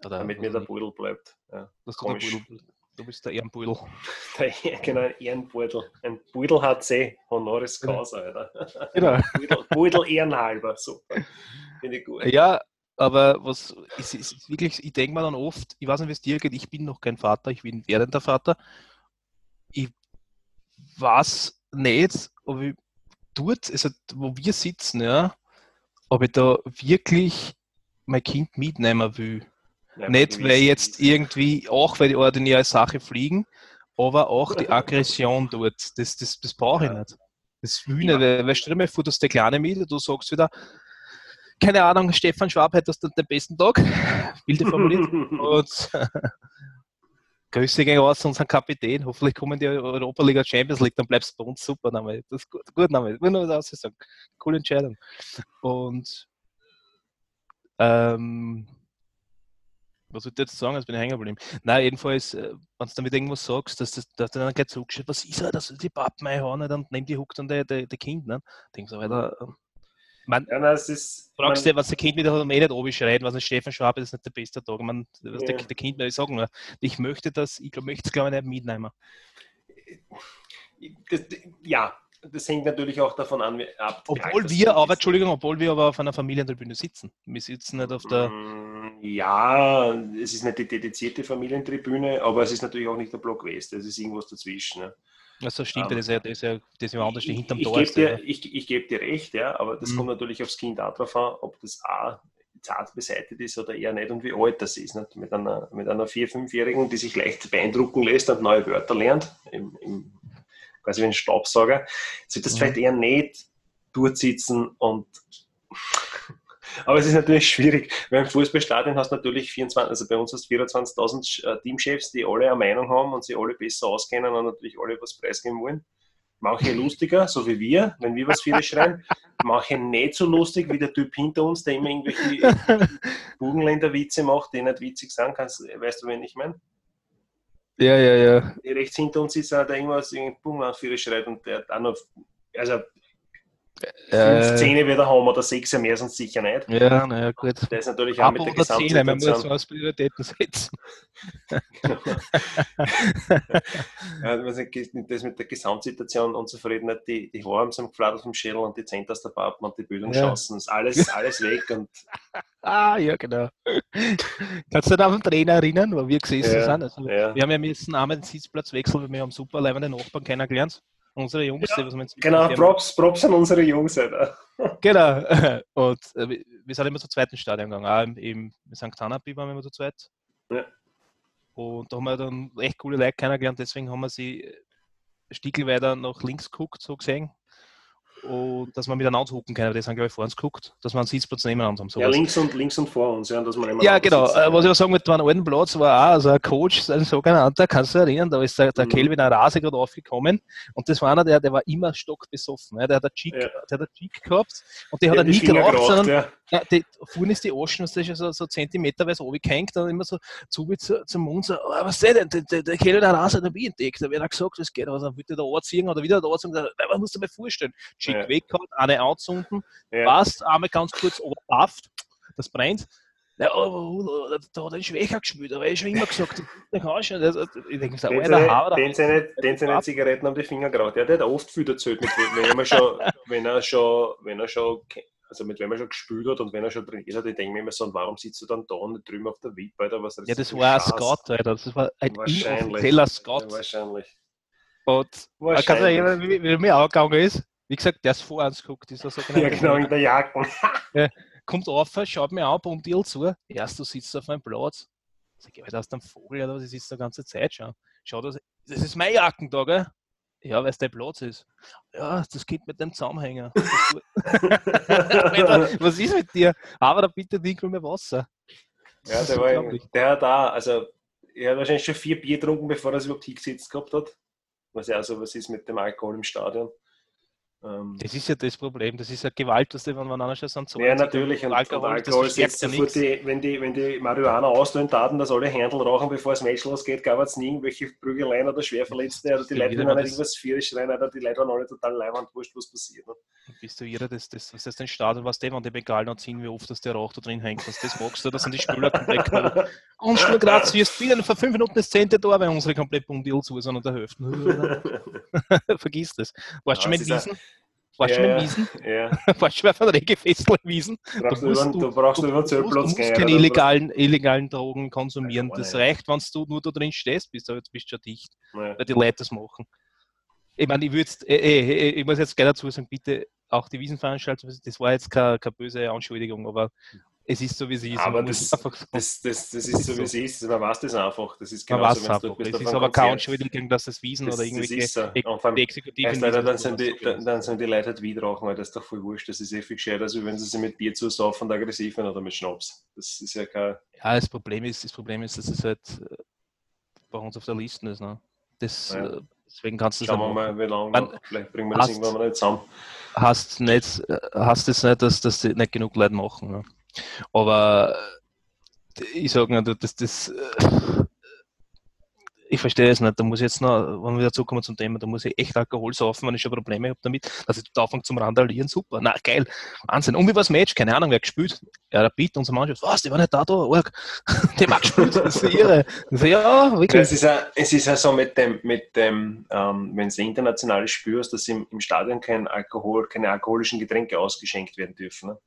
Speaker 3: Damit mir der Pudel bleibt.
Speaker 2: Ja, das du, der Pudel, du bist der Ehrenpudel.
Speaker 3: Der, genau, ein Ehrenpudel. Ein Pudel HC, Honoris Causa, Alter.
Speaker 2: Genau.
Speaker 3: Pudel, Pudel ehrenhalber, super.
Speaker 2: Finde ich gut. Ja, aber was ist, ist wirklich, ich denke mir dann oft, ich weiß nicht, wie es dir geht, ich bin noch kein Vater, ich bin werdender Vater. Ich weiß nicht, ob ich dort, also wo wir sitzen, ja, ob ich da wirklich mein Kind mitnehmen will. Ja, nicht, weil jetzt irgendwie, auch weil die ordinäre Sache fliegen, aber auch die Aggression dort. Das, das, das brauche ich nicht. Das will ich ja. nicht, weil, stell dir mal vor, dass der Kleine mit, du sagst wieder, keine Ahnung, Stefan Schwab hätte das den besten Tag, wilde formuliert. und Grüße gehen raus zu unserem Kapitän. Hoffentlich kommen die Europa League Champions League, dann bleibst du bei uns super. Name. Das ist gut, gut Name. Nur noch was sagen. Coole Entscheidung. Und ähm, was soll ich jetzt sagen? Jetzt bin ich hängen geblieben. Nein, jedenfalls, äh, wenn du damit irgendwas sagst, dass, das, dass du dann gleich zurückschaut, was ist er, dass die Pappen einhauen und nimm die Huckt und der, der, der Kind. Ne? Denkst du, Alter, man, ja, nein, ist, fragst du, was der Kind wieder hat, um eh nicht oben schreit, was ein Stefan Schwab ist nicht der beste Tag. Man, was ja. der, der Kind will sagen, nur, ich möchte das, ich möchte es glaube ich nicht mitnehmen.
Speaker 3: Das, ja, das hängt natürlich auch davon an,
Speaker 2: ab. Obwohl wir aber, Entschuldigung, obwohl wir aber auf einer Familientribüne sitzen. Wir sitzen nicht auf der. Mm,
Speaker 3: ja, es ist nicht die dedizierte Familientribüne, aber es ist natürlich auch nicht der Block West, es ist irgendwas dazwischen. Ne?
Speaker 2: Also stimmt, um, das, ist ja, das, ist ja, das ist anders,
Speaker 3: die hinterm ich, Tor ich ist. Dir, ich, ich gebe dir recht, ja, aber das mhm. kommt natürlich aufs Kind auch drauf an, ob das A zart beseitigt ist oder eher nicht und wie alt das ist. Nicht? Mit einer, mit einer 4-, 5-Jährigen, die sich leicht beeindrucken lässt und neue Wörter lernt, im, im, quasi wie ein Staubsauger, sollte das mhm. vielleicht eher nicht durchsitzen und aber es ist natürlich schwierig, weil im Fußballstadion hast du natürlich 24, also bei uns hast du 24.000 äh, Teamchefs, die alle eine Meinung haben und sie alle besser auskennen und natürlich alle was preisgeben wollen. Manche lustiger, so wie wir, wenn wir was viele schreien. Manche nicht so lustig wie der Typ hinter uns, der immer irgendwelche Bugenländer-Witze macht, die nicht witzig sein kannst. Weißt du, wen ich meine?
Speaker 2: Ja, ja, ja.
Speaker 3: Rechts hinter uns sitzt einer, der irgendwas irgendein Bugenland schreit und der hat auch noch, also Fünf äh, Zähne wieder haben oder sechs mehr sonst sicher nicht.
Speaker 2: Ja, naja, gut.
Speaker 3: Das ist natürlich auch
Speaker 2: Aber mit der Gesamtsituation. man muss was Prioritäten setzen.
Speaker 3: das mit der Gesamtsituation Unzufriedenheit, die, die Haare haben sie geflattert vom Schädel und die Zehnt aus der Pappen und die Bildungschancen, ja. ist alles, alles weg. Und
Speaker 2: ah, ja, genau. Kannst du dich an den Trainer erinnern, wo wir gesessen ja, sind? Also, ja. Wir haben ja müssen einmal den Sitzplatz wechseln, weil wir haben super leibende Nachbarn kennengelernt unsere Jungs,
Speaker 3: ja, was Genau, Props, Props an unsere Jungs, Alter.
Speaker 2: genau. Und äh, wir sind immer zum zweiten Stadion gegangen, auch im, im St. Hanapi waren wir immer zu zweit. Ja. Und da haben wir dann echt coole Leute kennengelernt, deswegen haben wir sie Stickel weiter nach links geguckt, so gesehen und dass man miteinander hucken kann. Die sind, glaube ich, vor uns geguckt, dass wir einen Sitzplatz nebeneinander haben.
Speaker 3: Sowas. Ja, links und, links und vor uns, ja, dass man
Speaker 2: Ja, genau. Sitzt, äh, was ich auch sagen mit meinem alten Platz war auch, also ein Coach, ein sogenannter, kannst du dich erinnern, da ist der, der mhm. Kelvin Arase gerade aufgekommen und das war einer, der, der war immer stockbesoffen. Ja. Der hat einen Cheek, ja. der hat einen Cheek gehabt und der hat er nie geraucht, geraucht, sondern, ja. Ja, die, vorne ist die Oschen, das ist ja so, so zentimeterweise runtergehängt, dann immer so zu, zu zum Mund, so, oh, was ist denn, der, der, der Kerl da raus hat wie entdeckt, da wird er gesagt, das geht, also dann wird der da anziehen oder wieder da anziehen, man muss dir mal vorstellen, schick
Speaker 3: Ja.
Speaker 2: weg, eine anzünden,
Speaker 3: Ja.
Speaker 2: passt, einmal ganz kurz oberpafft, das brennt, ja, oh, da, hat er Schwächer gespielt, aber ich schon immer gesagt, der kann schon. Also, ich denke, so,
Speaker 3: Den seine, den seine, den seine Zigaretten um die Finger geraucht. Ja, der hat oft viel erzählt, mit wenn er schon, wenn er schon, wenn er schon, also mit wem er schon gespielt hat und wenn er schon trainiert hat, ich denke mir immer so, und warum sitzt du dann da und nicht drüben auf der Wippe, Alter, was
Speaker 2: Ja, das war ein? Scout, Alter. Das war ein
Speaker 3: Wahrscheinlich.
Speaker 2: inoffizieller Scout.
Speaker 3: Ja, wahrscheinlich.
Speaker 2: Und man kann sich
Speaker 3: Wahrscheinlich.
Speaker 2: erinnern, wie, wie mir angegangen ist. Wie gesagt, der ist vor uns geguckt, dieser so
Speaker 3: Ja, genau, in der Jacke.
Speaker 2: Kommt auf, schaut mir an, pumpt dir zu. Erst du sitzt auf meinem Platz. Sag ich, Alter, hast du einen Vogel oder was? Das ist die ganze Zeit schon. Schau, das, das ist mein Jackentag, gell? Ja, weil es dein Platz ist. Ja, das geht mit dem Zusammenhänger. Was ist mit dir? Aber da bitte nicht mehr Wasser. Das
Speaker 3: Ja,
Speaker 2: ist
Speaker 3: der, war,
Speaker 2: unglaublich.
Speaker 3: der hat da, also er hat wahrscheinlich schon vier Bier getrunken, bevor er sich überhaupt hingesetzt gehabt hat. Was ja so was ist mit dem Alkohol im Stadion. Ähm,
Speaker 2: Das ist ja das Problem. Das ist ja Gewalt, dass die, wenn man einer schon so
Speaker 3: ja, natürlich. Und,
Speaker 2: Alkohol,
Speaker 3: und
Speaker 2: das
Speaker 3: Alkohol
Speaker 2: verstärkt
Speaker 3: setzt
Speaker 2: ja
Speaker 3: die, wenn die, wenn die Marihuana auslösen taten, dass alle Händel rauchen, bevor das Match losgeht, gab es nie irgendwelche Prügeleien oder Schwerverletzte oder die Leute, nicht
Speaker 2: das-
Speaker 3: irgendwas Vieriges schreien, oder die Leute waren alle total leibend, wurscht, was passiert. Ne?
Speaker 2: Bist du jeder, das, das, was das den Stadion, was der, wenn die Bengalen anziehen, wie oft dass der Rauch da drin hängt, was das magst du, das sind die Spieler komplett klar. Und schon Graz, wirst wieder vor fünf Minuten das Zehnte da, weil unsere komplett Bundil zu sind und der Hälfte. Vergiss das. Warst du schon
Speaker 3: Ja,
Speaker 2: mit
Speaker 3: es ist
Speaker 2: Wiesen? Warst du
Speaker 3: Ja,
Speaker 2: schon Wiesen?
Speaker 3: ja,
Speaker 2: Warst du schon bei Reggae-Festival Wiesen?
Speaker 3: brauchst du,
Speaker 2: musst-
Speaker 3: über, du brauchst
Speaker 2: du Du musst, du musst
Speaker 3: gehen.
Speaker 2: keine illegalen, illegalen Drogen konsumieren.
Speaker 3: Ja,
Speaker 2: Das reicht, wenn du nur da drin stehst, bist du bist schon dicht.
Speaker 3: Ja.
Speaker 2: weil die Leute das machen. Ich meine, ich würde jetzt, äh, äh, ich muss jetzt gleich dazu sagen, bitte, auch die Wiesenveranstaltung, das war jetzt keine, keine böse Anschuldigung, aber es ist so, wie es ist.
Speaker 3: Aber das- Das, das, das ist so, wie es ist. Man weiß das einfach. Das ist
Speaker 2: weiß
Speaker 3: wenn's
Speaker 2: einfach. Es ist aber keine
Speaker 3: Konzert.
Speaker 2: Anschuldigung, dass das Wiesen
Speaker 3: Das,
Speaker 2: oder
Speaker 3: das
Speaker 2: irgendwelche
Speaker 3: so.
Speaker 2: die Exekutiven
Speaker 3: leider, dann,
Speaker 2: das
Speaker 3: sind die,
Speaker 2: so
Speaker 3: dann, sind die Leute halt Weed rauchen, weil das ist doch voll wurscht. Das ist eh viel gescheiter, als wenn sie sich mit Bier zusaufen und aggressiv werden oder mit Schnaps. Das ist ja kein.
Speaker 2: Ja, das Problem ist, das Problem ist, dass es halt äh, bei uns auf der Liste ist. Ne? Das, äh, deswegen kannst du das
Speaker 3: Schauen wir mal, wie lange
Speaker 2: Man-.
Speaker 3: Vielleicht bringen wir das
Speaker 2: hast-
Speaker 3: irgendwann mal nicht zusammen.
Speaker 2: hast nicht, äh, hast es nicht, dass das nicht genug Leute machen. Ne? Aber äh, ich sage nicht, das, das äh, ich verstehe es nicht. Da muss ich jetzt noch, wenn wir wieder zurückkommen zum Thema, da muss ich echt Alkohol saufen, wenn ich schon Probleme habe damit, dass ich anfange zum Randalieren. Super, na geil, Wahnsinn. Und wie war das Match? Keine Ahnung, wer gespielt? Ja, der Piet, unser Mannschaft. Was, die war nicht da, da, arg. Die hat gespielt, das ist irre. So, ja, wirklich.
Speaker 3: es, ist ja, es ist ja so mit dem, mit dem ähm, wenn du internationales spürst, dass im, im Stadion kein Alkohol, keine alkoholischen Getränke ausgeschenkt werden dürfen. Ne?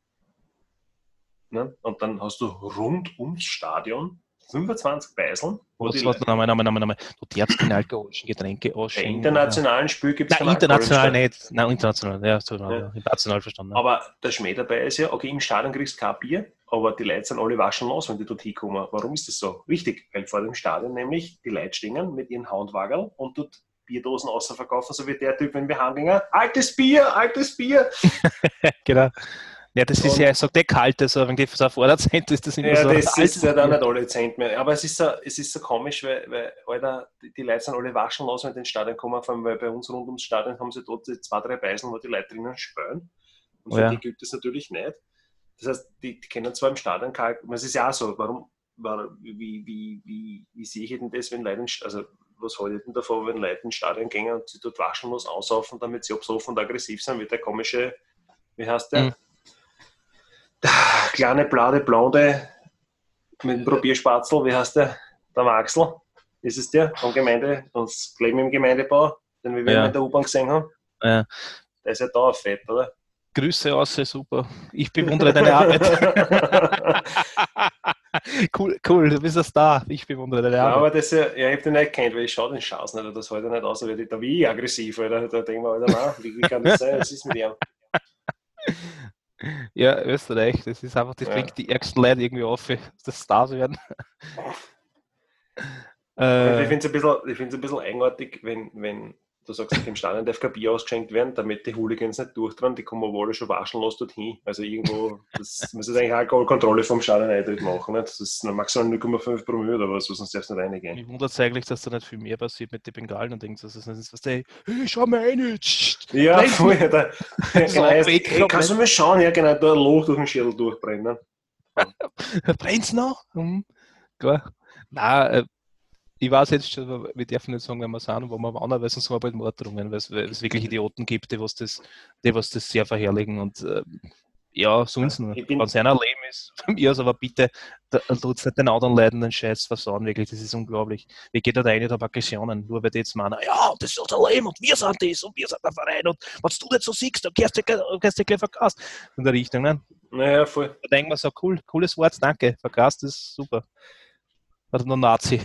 Speaker 3: Ne? Und dann hast du rund ums Stadion 25 Beiseln,
Speaker 2: Was,
Speaker 3: die
Speaker 2: was, nein, nein, nein. Du darfst keine alkoholischen Getränke
Speaker 3: bei
Speaker 2: ausschenken.
Speaker 3: internationalen Spiel gibt es
Speaker 2: Nein, international nicht. Nein, international. Ja, so,
Speaker 3: Ja.
Speaker 2: international verstanden.
Speaker 3: Aber der Schmäh dabei ist ja, okay, im Stadion kriegst du kein Bier, aber die Leute sind alle waschen los, wenn die dort hinkommen. Warum ist das so? Richtig, weil vor dem Stadion nämlich die Leute stehen mit ihren Handwagerl und dort Bierdosen außerverkaufen, so wie der Typ, wenn wir heimgehen, altes Bier, altes Bier.
Speaker 2: genau. Ja, das ist
Speaker 3: Und-
Speaker 2: ja, sagt der kalte, so wenn die so Vorderzent ist, das immer
Speaker 3: Ja,
Speaker 2: so.
Speaker 3: das
Speaker 2: altes
Speaker 3: ist ja dann nicht alle Cent mehr. Aber es ist so, es ist so komisch, weil, weil Alter, die, die Leute sind alle waschen los, wenn die ins Stadion kommen, vor allem, weil bei uns rund ums Stadion haben sie dort zwei, drei Beisen, wo die Leute drinnen spülen. Und für
Speaker 2: Ja.
Speaker 3: die gilt das natürlich nicht. Das heißt, die, die kennen zwar im Stadion kein, es ist ja auch so, warum, warum wie, wie, wie, wie sehe ich denn das, wenn Leute, also was halte ich denn davon, wenn Leute ins Stadion gehen und sie dort waschen muss, aussaufen, damit sie besoffen und aggressiv sind, wie der komische, wie heißt der?
Speaker 2: Mhm.
Speaker 3: Kleine, blade, blonde mit dem Probierspatzel, wie heißt der? Der Maxel, ist es der vom Gemeinde, uns Leben im Gemeindebau, den wir
Speaker 2: Ja.
Speaker 3: in der U-Bahn gesehen haben.
Speaker 2: Ja.
Speaker 3: Der ist ja da fett, oder?
Speaker 2: Grüße aus, super. Ich bewundere deine Arbeit. cool, cool, du bist ein Star. Ich bewundere deine
Speaker 3: Ja,
Speaker 2: Arbeit.
Speaker 3: aber das, ja, ja, ich habe den nicht kennt, weil ich schaue den Schaß nicht, das ich nicht aus, weil ich da wie aggressiv, Alter. Da denke ich mir, Alter, nein, wie, wie kann das sein? Was ist mit ihm?
Speaker 2: Ja, Österreich, das ist einfach, das
Speaker 3: Ja.
Speaker 2: bringt die ärgsten Leute irgendwie auf, dass Stars werden.
Speaker 3: Ich
Speaker 2: äh,
Speaker 3: finde es ein, bisschen- ein bisschen eigenartig, wenn, wenn du sagst, im Stadion darf kein Bier ausgeschenkt werden, damit die Hooligans nicht durchdrehen, die kommen alle schon waschenlos dorthin. Also irgendwo, das muss eigentlich auch Alkoholkontrolle vom Stadion Eintritt machen. Nicht? Das ist maximal 0,5 Promille oder was, sonst darfst du nicht reingehen.
Speaker 2: Mich wundert es eigentlich, dass da nicht viel mehr passiert mit den Bengalen und Dings. Das ist was der, hey, schau mal rein.
Speaker 3: Ja, vorher, da, genau, hey, kannst du mal schauen, ja genau, da ein Loch durch den Schädel durchbrennen.
Speaker 2: Brennt's noch? Hm, klar. Nein, äh, ich weiß jetzt schon, wir dürfen nicht sagen, wenn wir sind, wo wir waren, weil sonst haben wir bald Morddrohungen, weil es, weil es wirklich Idioten gibt, die was das, die was das sehr verherrlichen und äh, ja, sonst nur. Wenn es einer leben ist, von mir aus, aber bitte tut nicht den anderen Leuten den Scheiß versauen, wirklich, das ist unglaublich. Wie geht da rein, da Aggressionen, nur weil die jetzt meinen, ja, das ist unser Leben und wir sind das und wir sind der Verein und wenn du nicht so siehst, dann gehst du gleich- gehst du gleich verkauft. In der Richtung, ne?
Speaker 3: Naja, voll.
Speaker 2: Da denken wir so, cool, cooles Wort, danke. Vergast ist super. Oder nur Nazi.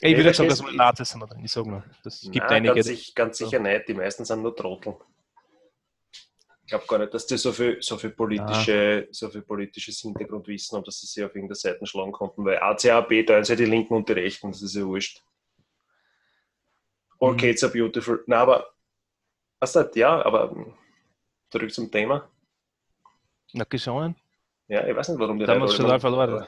Speaker 2: Ich nicht sagen, dass wir Nazis sind, aber ich sage nur, das gibt
Speaker 3: Nein,
Speaker 2: einige.
Speaker 3: Ganz, sich, ganz sicher nicht, die meisten sind nur Trottel. Ich glaube gar nicht, dass die so viel, so viel, politische, so viel politisches Hintergrundwissen haben, dass sie sich auf irgendeiner Seite schlagen konnten, weil ACAB teilen sie die Linken und die Rechten, das ist ja wurscht. All
Speaker 2: Mhm.
Speaker 3: kids are beautiful. Na, aber, was sagt, ja, aber zurück zum Thema.
Speaker 2: Na, gesungen?
Speaker 3: Ja, ich weiß nicht, warum die
Speaker 2: Da haben wir schon total verloren.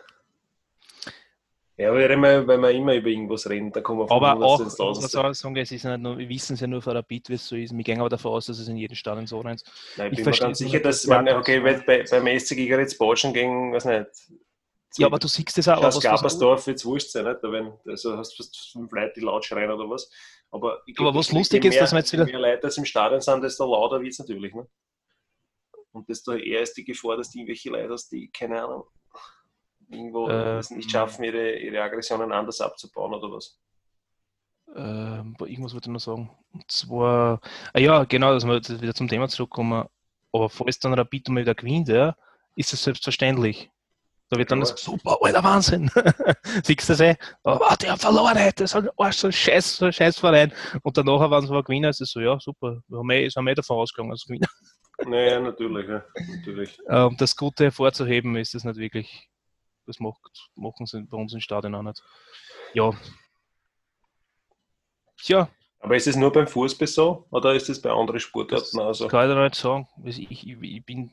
Speaker 3: Ja, weil immer, wenn wir immer über irgendwas reden, dann kommen wir von
Speaker 2: Aber auch,
Speaker 3: ins
Speaker 2: muss man sagen, es ist nicht nur, wir wissen es ja nur von der Beat, wie es so ist. Wir gehen aber davon aus, dass es in jedem Stadion so ist.
Speaker 3: Nein,
Speaker 2: ich
Speaker 3: bin mir
Speaker 2: verstehe
Speaker 3: ganz sicher,
Speaker 2: nicht,
Speaker 3: dass, man, okay, bei, beim SC Gigaretz Botschen gegen, weiß nicht,
Speaker 2: Ja, aber du siehst es auch. aber was-
Speaker 3: Gabersdorf wird es wurscht sein, nicht? Da wenn, also hast du fast fünf Leute, die laut schreien oder was. Aber, ich
Speaker 2: Aber was lustig
Speaker 3: mehr,
Speaker 2: ist, dass wir jetzt wieder-
Speaker 3: Je mehr Leute jetzt im Stadion sind, desto lauter wird es natürlich. Ne? Und desto eher ist die Gefahr, dass die irgendwelche Leute hast, die, keine Ahnung, irgendwo
Speaker 2: Ähm.
Speaker 3: es nicht schaffen, ihre, ihre Aggressionen anders abzubauen oder was.
Speaker 2: Ähm, boah, irgendwas wollte ich noch sagen. Und zwar, ah ja, genau, dass wir wieder zum Thema zurückkommen. Aber falls dann Rapid mal wieder gewinnt, ja, ist es selbstverständlich. Da wird dann
Speaker 3: Ja.
Speaker 2: das super, alter Wahnsinn. Siehst du das eh? Aber der hat verloren heute, so ein Arsch, so ein Scheiß, so ein Scheißverein. Und danach, wenn sie aber gewinnen, ist es so, ja, super. Wir haben eh, sind wir eh davon ausgegangen als Gewinner.
Speaker 3: Naja, natürlich. Ja, natürlich.
Speaker 2: Äh, Um das Gute hervorzuheben, ist es nicht wirklich, das macht, machen sie bei uns im Stadion auch nicht. Ja. Tja,
Speaker 3: Aber ist es nur beim Fußball so oder ist es bei anderen Sportarten auch so?
Speaker 2: kann ich nicht sagen. Ich, ich, ich bin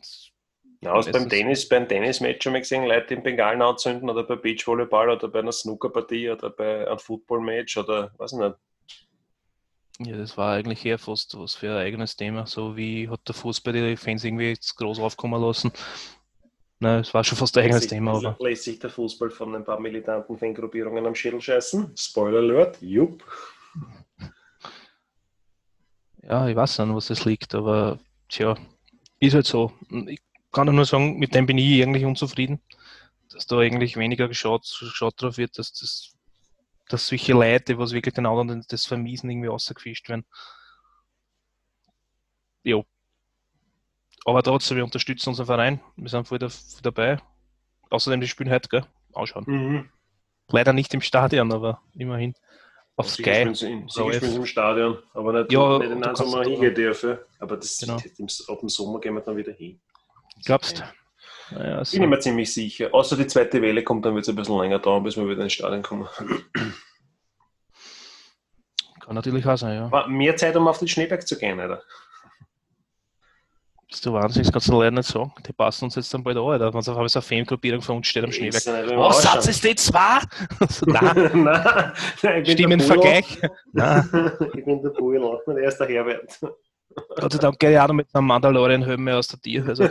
Speaker 3: Ja, also beim Tennis, beim Tennismatch schon mal gesehen, Leute in Bengalen anzünden oder bei Beachvolleyball oder bei einer Snookerpartie oder bei einem Footballmatch oder weiß ich nicht.
Speaker 2: Ja, das war eigentlich eher fast was für ein eigenes Thema. So wie hat der Fußball die Fans irgendwie jetzt groß aufkommen lassen. Nein, es war schon fast ein eigenes
Speaker 3: Lässt sich-
Speaker 2: Thema, aber
Speaker 3: Lässt sich der Fußball von ein paar militanten Fangruppierungen am Schädel scheißen? Spoiler Alert, jupp.
Speaker 2: ja, ich weiß nicht, was das liegt, aber tja, ist halt so. Ich kann nur sagen, mit dem bin ich eigentlich unzufrieden, dass da eigentlich weniger geschaut, geschaut drauf wird, dass das dass solche Leute, was wirklich den anderen das Vermiesen irgendwie rausgefischt werden. Jo. Aber trotzdem, wir unterstützen unseren Verein. Wir sind voll, da, voll dabei. Außerdem, die spielen heute, gell? Anschauen.
Speaker 3: Mhm.
Speaker 2: Leider nicht im Stadion, aber immerhin. Auf Sky.
Speaker 3: spielen sie, in, spielen sie im Stadion, aber nicht,
Speaker 2: Ja,
Speaker 3: nicht in
Speaker 2: du
Speaker 3: einem Sommer hingehen dürfen. Aber das,
Speaker 2: Genau.
Speaker 3: im, ab dem Sommer gehen wir dann wieder hin.
Speaker 2: Glaubst Naja, so.
Speaker 3: Bin ich mir ziemlich sicher. Außer die zweite Welle kommt, dann wird es ein bisschen länger dauern, bis wir wieder ins Stadion kommen.
Speaker 2: Kann natürlich auch sein, ja.
Speaker 3: Aber mehr Zeit, um auf den Schneeberg zu gehen, oder?
Speaker 2: Bist du wahnsinnig, das kannst du leider nicht sagen. Die passen uns jetzt dann bald an, Alter. Wenn es auf einmal so eine Fangruppierung von uns steht am Schneeberg.
Speaker 3: Ist nicht,
Speaker 2: Was,
Speaker 3: ausschauen.
Speaker 2: Satz ist die zwei? so, nein,
Speaker 3: nein, nein, ich bin der
Speaker 2: Stimmenvergleich. Nein,
Speaker 3: ich bin der Bull, und er ist der Herbert.
Speaker 2: Gott sei Dank gehe ich auch noch mit einem Mandalorian-Helm aus der Tier. Also,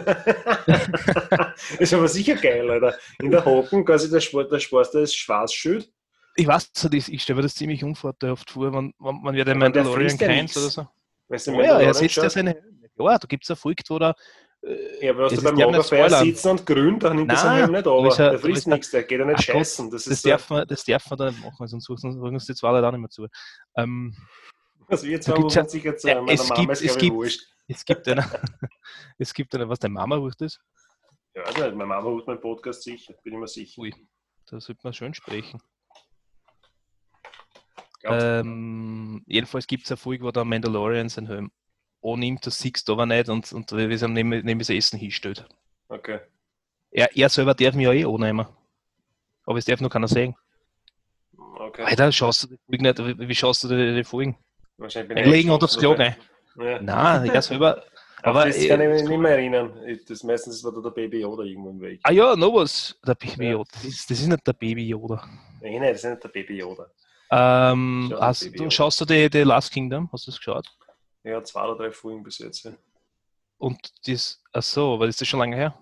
Speaker 3: ist aber sicher geil, Alter. In der Hocken quasi der Sport, der Sport das Schwarzschild.
Speaker 2: ich weiß, so das- ich stelle mir das ziemlich unvorteilhaft vor, wenn, wenn man ja den
Speaker 3: der
Speaker 2: Mandalorian
Speaker 3: nix.
Speaker 2: oder so.
Speaker 3: Weißt du,
Speaker 2: Oh
Speaker 3: wenn
Speaker 2: ja, er
Speaker 3: da
Speaker 2: setzt ja seine Helm. Ja, da gibt es Volk, wo da. Äh,
Speaker 3: Ja, aber
Speaker 2: es
Speaker 3: du beim
Speaker 2: nicht
Speaker 3: Lagerfeuer sitzt und grün, dann nimmt
Speaker 2: Nein,
Speaker 3: Helm nicht
Speaker 2: da ist
Speaker 3: over.
Speaker 2: er-
Speaker 3: Der frisst nichts, der geht ja nicht scheißen. Das
Speaker 2: das, darf man, das darf man da nicht machen, sonst suchen wir uns die zwei Leute auch nicht mehr zu. Ähm,
Speaker 3: was wir jetzt
Speaker 2: da
Speaker 3: haben,
Speaker 2: gibt's
Speaker 3: muss sicher zu
Speaker 2: Ja,
Speaker 3: meiner
Speaker 2: es
Speaker 3: Mama
Speaker 2: gibt-
Speaker 3: ist,
Speaker 2: es gibt-
Speaker 3: wurscht.
Speaker 2: es gibt eine, es gibt eine, was der Mama wurscht ist.
Speaker 3: Ja, nicht, meine Mama hört meinen Podcast sicher, bin ich mir sicher.
Speaker 2: Ui, da sollte man schön sprechen. Ähm, jedenfalls gibt es eine Folge, wo der Mandalorian seinen Helm annimmt, das siehst du aber nicht und, und wie es ihm neben, neben das Essen hinstellt.
Speaker 3: Okay.
Speaker 2: Er, er selber darf mich ja eh annehmen. Aber es darf noch keiner sehen.
Speaker 3: okay.
Speaker 2: Alter, schaust du die Folgen nicht? Wie, wie schaust du die, die Folgen?
Speaker 3: Wahrscheinlich bin ich
Speaker 2: Einlegen und aufs Klo
Speaker 3: dabei. Ja.
Speaker 2: Nein, ich selber.
Speaker 3: Aber das kann ich mich nicht mehr erinnern. Das meistens war da der Baby Yoda irgendwo im Weg.
Speaker 2: Ah ja, noch was. Der Baby
Speaker 3: Ja.
Speaker 2: Yoda. Das ist, das ist nicht der Baby Yoda.
Speaker 3: Nein, nein, das ist nicht der Baby Yoda.
Speaker 2: Ähm, hast,
Speaker 3: Baby
Speaker 2: du,
Speaker 3: Yoda.
Speaker 2: schaust du die, die Last Kingdom? Hast du das geschaut?
Speaker 3: Ja, zwei oder drei Folgen bis jetzt. Ja.
Speaker 2: Und das, ach so, weil ist das schon lange her?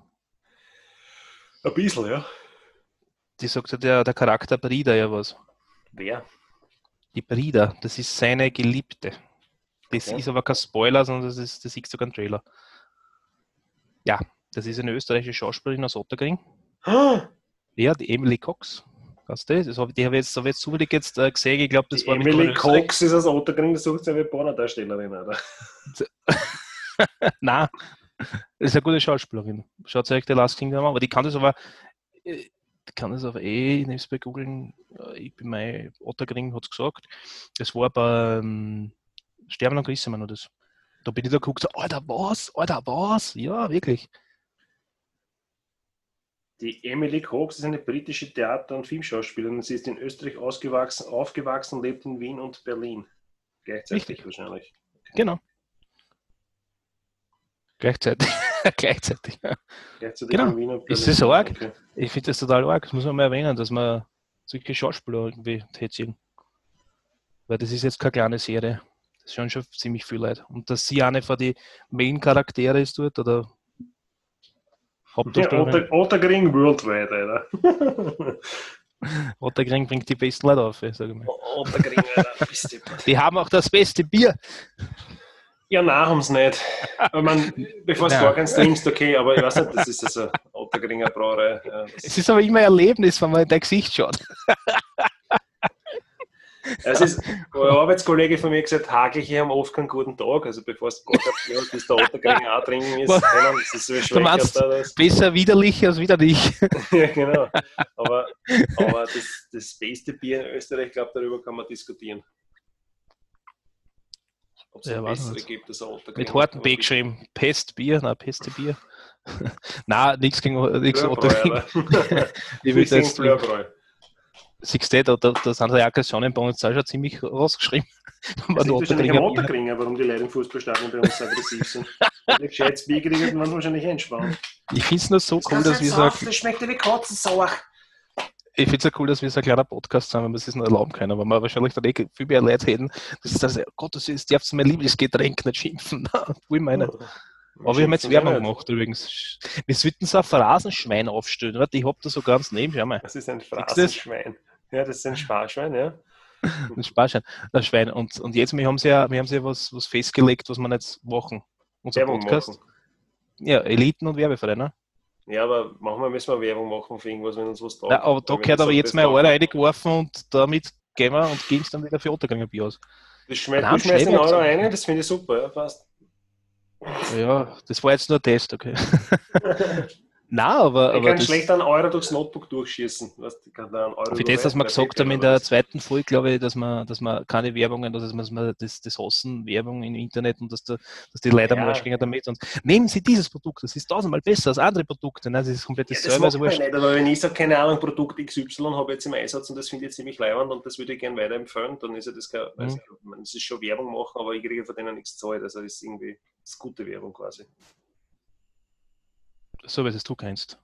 Speaker 3: Ein bisschen, ja.
Speaker 2: Die sagt ja der, der Charakter Brida ja was.
Speaker 3: Wer?
Speaker 2: Die Brida, das ist seine Geliebte. Das
Speaker 3: Okay.
Speaker 2: ist aber kein Spoiler, sondern das, ist, das siehst sogar im Trailer. Ja, das ist eine österreichische Schauspielerin aus Ottergring.
Speaker 3: Ah,
Speaker 2: Ja, die Emily Cox. Weißt du, das hab, die habe ich jetzt, hab ich jetzt zufällig jetzt äh, gesehen. Ich glaube, das
Speaker 3: Die
Speaker 2: war
Speaker 3: Emily. Cox ist aus Ottergring, das sucht sie eine Pornodarstellerin, oder?
Speaker 2: Nein, das ist eine gute Schauspielerin. Schaut euch The Last Kingdom an, aber die kann das aber, äh, die kann das aber eh, ich nehme es bei googeln, äh, ich bin mein Ottergring, hat es gesagt. Das war bei ähm, Sterben und Grisse, noch das. Da bin ich da geguckt, so, Alter, was? Alter, was? Ja, wirklich.
Speaker 3: Die Emily Cox ist eine britische Theater- und Filmschauspielerin. Sie ist in Österreich ausgewachsen, aufgewachsen und lebt in Wien und Berlin. Gleichzeitig
Speaker 2: Richtig.
Speaker 3: wahrscheinlich.
Speaker 2: Genau. Gleichzeitig. Gleichzeitig. ja.
Speaker 3: Gleichzeitig
Speaker 2: Genau.
Speaker 3: in Wien und
Speaker 2: Ist
Speaker 3: Berlin.
Speaker 2: das arg?
Speaker 3: Okay.
Speaker 2: Ich finde das total arg. Das muss man mal erwähnen, dass man solche Schauspieler irgendwie tätigen. Weil das ist jetzt keine kleine Serie. Das ist schon schon ziemlich viel Leute. Und dass sie eine von den Main-Charaktere ist dort, oder Hauptdarstellerin,
Speaker 3: Otter, Ottergring worldwide, Alter.
Speaker 2: Ottergring bringt die besten Leute auf, sage ich mal.
Speaker 3: Ottergring, Alter. bist du-
Speaker 2: Die haben auch das beste Bier.
Speaker 3: Ja, nein, haben sie nicht. Ich mein, bevor du gar keinen trinkst, okay, aber ich weiß nicht, das ist also Ottergringer Brauerei. Ja,
Speaker 2: Es ist aber immer ein Erlebnis, wenn man in dein Gesicht schaut.
Speaker 3: es ist, ein Arbeitskollege von mir gesagt, Hageliche haben oft keinen guten Tag, also bevor du kein Bier hast, bis der Ottergringer auch trinken ist,
Speaker 2: Was?
Speaker 3: kennen, das ist so schwächer.
Speaker 2: meinst-
Speaker 3: da.
Speaker 2: Besser widerlich als widerlich.
Speaker 3: ja, genau. Aber, aber das, das beste Bier in Österreich, ich glaube, darüber kann man diskutieren. Ob es
Speaker 2: Ja,
Speaker 3: bessere
Speaker 2: nicht.
Speaker 3: gibt als ein Ottergringer.
Speaker 2: Mit Hortenbeek geschrieben. Pestbier, nein, Pestebier. nein, nichts gegen nichts
Speaker 3: aber-
Speaker 2: Ich will jetzt
Speaker 3: Flörbräu.
Speaker 2: Siehst du, da, da, da sind die Aggressionen bei uns auch schon ziemlich rausgeschrieben.
Speaker 3: Das
Speaker 2: man
Speaker 3: liegt wahrscheinlich am
Speaker 2: Ottergringer,
Speaker 3: warum die Leute im Fußballstadion bei uns so aggressiv sind. Wenn Bier kriegen, dann waren sie wahrscheinlich entspannt.
Speaker 2: Ich finde es nur so cool, dass wir so,
Speaker 3: das schmeckt wie Kotzensauch.
Speaker 2: ich find's ja cool, dass wir so ein kleiner Podcast sind, wenn wir es nicht erlauben können, aber wir wahrscheinlich dann eh viel mehr Leute hätten. Das ist das, Gott, das ist, darfst du mein Lieblingsgetränk nicht schimpfen. Wo ich meine. Aber wir haben jetzt Werbung gemacht übrigens. Wir sollten so ein Phrasenschwein aufstellen. Warte, ich hab da so ganz neben, schau mal.
Speaker 3: Das ist ein
Speaker 2: das?
Speaker 3: Phrasenschwein. Ja, das ist ein Sparschwein, ja.
Speaker 2: Ein Sparschwein. Das Schwein. Und, und jetzt, wir haben sie ja, wir haben sie ja was, was festgelegt, was wir jetzt machen. Unser
Speaker 3: Werbung
Speaker 2: Podcast.
Speaker 3: machen.
Speaker 2: Ja, Eliten und Werbevereine.
Speaker 3: Ja, aber manchmal müssen wir Werbung machen für irgendwas, wenn uns was taugt.
Speaker 2: Ja, aber da gehört
Speaker 3: das
Speaker 2: aber jetzt
Speaker 3: das taugt-
Speaker 2: Euro reingeworfen und damit gehen wir und gehen es dann wieder für Untergänge Bier aus.
Speaker 3: Das schmeckt,
Speaker 2: Nein,
Speaker 3: du schmeißt den Euro rein, das finde ich super, ja, passt.
Speaker 2: Ja, das war jetzt nur ein Test, okay. Nein, aber,
Speaker 3: Ich
Speaker 2: aber
Speaker 3: kann
Speaker 2: das,
Speaker 3: schlecht einen Euro durchs Notebook durchschießen. Weißt, du, ich kann da einen Euro
Speaker 2: für das, was wir gesagt
Speaker 3: der
Speaker 2: haben in der zweiten Folge, glaube ich, dass man, dass man keine Werbungen, dass man, man das, das hassen, Werbung im Internet und dass, da, dass die Leute am
Speaker 3: Ja.
Speaker 2: Arsch gehen damit. Und nehmen Sie dieses Produkt, das ist tausendmal besser als andere Produkte. Nein, das ist komplett
Speaker 3: Ja,
Speaker 2: das
Speaker 3: das
Speaker 2: selbe.
Speaker 3: macht
Speaker 2: Also
Speaker 3: man nicht, aber wenn ich sage, keine Ahnung, Produkt XY habe ich jetzt im Einsatz und das finde ich ziemlich leibend und das würde ich gerne weiterempfehlen, dann ist ja das kein, weiß
Speaker 2: Mhm.
Speaker 3: ich, meine, es ist schon Werbung machen, aber ich kriege von denen nichts zahlt. Also das ist irgendwie das ist gute Werbung quasi.
Speaker 2: So, wie es du kennst.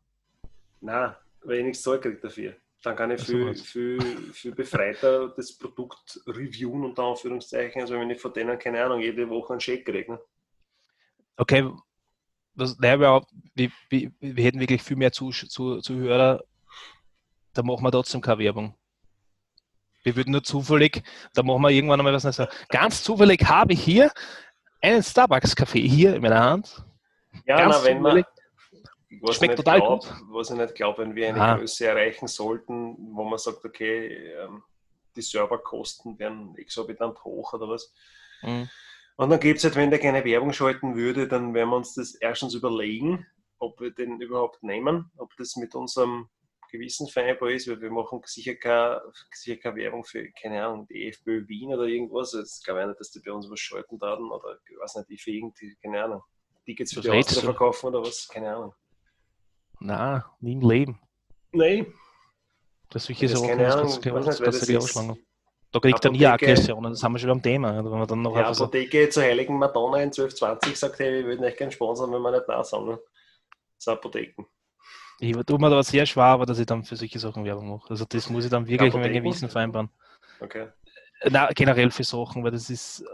Speaker 3: Nein, weil ich nichts zahlt kriege dafür. Dann kann ich viel, viel, viel befreiter das Produkt reviewen, unter Anführungszeichen, also wenn ich von denen, keine Ahnung, jede Woche einen Scheck kriege. Ne?
Speaker 2: Okay, was, naja, wir, wir, wir, hätten wirklich viel mehr Zuh- Zuh- Zuhörer, da machen wir trotzdem keine Werbung. Wir würden nur zufällig, da machen wir irgendwann einmal was so. Ganz zufällig habe ich hier einen Starbucks-Kaffee hier in meiner Hand.
Speaker 3: Ja, na, wenn man. Was
Speaker 2: Schmeckt
Speaker 3: ich nicht
Speaker 2: total
Speaker 3: glaub,
Speaker 2: gut.
Speaker 3: Was ich nicht glaube, wenn wir eine
Speaker 2: Ah.
Speaker 3: Größe erreichen sollten, wo man sagt, okay, ähm, die Serverkosten werden exorbitant hoch oder was.
Speaker 2: Mhm.
Speaker 3: Und dann gibt es halt, wenn der keine Werbung schalten würde, dann werden wir uns das erstens überlegen, ob wir den überhaupt nehmen, ob das mit unserem Gewissen vereinbar ist, weil wir machen sicher keine, sicher keine Werbung für, keine Ahnung, die FPÖ Wien oder irgendwas. Jetzt glaube ich nicht, dass die bei uns was schalten daten oder ich weiß nicht, die für irgendwie, keine Ahnung, Tickets für die Austria verkaufen oder was, keine Ahnung.
Speaker 2: Na, nie im Leben.
Speaker 3: Nein,
Speaker 2: Das solche
Speaker 3: das
Speaker 2: Sachen
Speaker 3: keine
Speaker 2: das
Speaker 3: Ahnung,
Speaker 2: kannst du
Speaker 3: weiß
Speaker 2: gleich-
Speaker 3: nicht, weil
Speaker 2: das kannst du
Speaker 3: das
Speaker 2: gleich
Speaker 3: ist,
Speaker 2: ausschlagen. Da kriegt er nie Aggressionen, das haben wir schon am Thema. Wenn man dann noch
Speaker 3: Ja,
Speaker 2: so,
Speaker 3: Apotheke zur Heiligen Madonna in 1220 sagt, hey, wir würden euch gerne sponsern, wenn wir nicht da sind. Ne? Das Apotheken.
Speaker 2: ich tue mir da sehr schwer, aber dass ich dann für solche Sachen Werbung mache. Also das muss ich dann wirklich mit einem
Speaker 3: Apotheken?
Speaker 2: Gewissen vereinbaren.
Speaker 3: Okay.
Speaker 2: Na, generell für Sachen, weil das ist.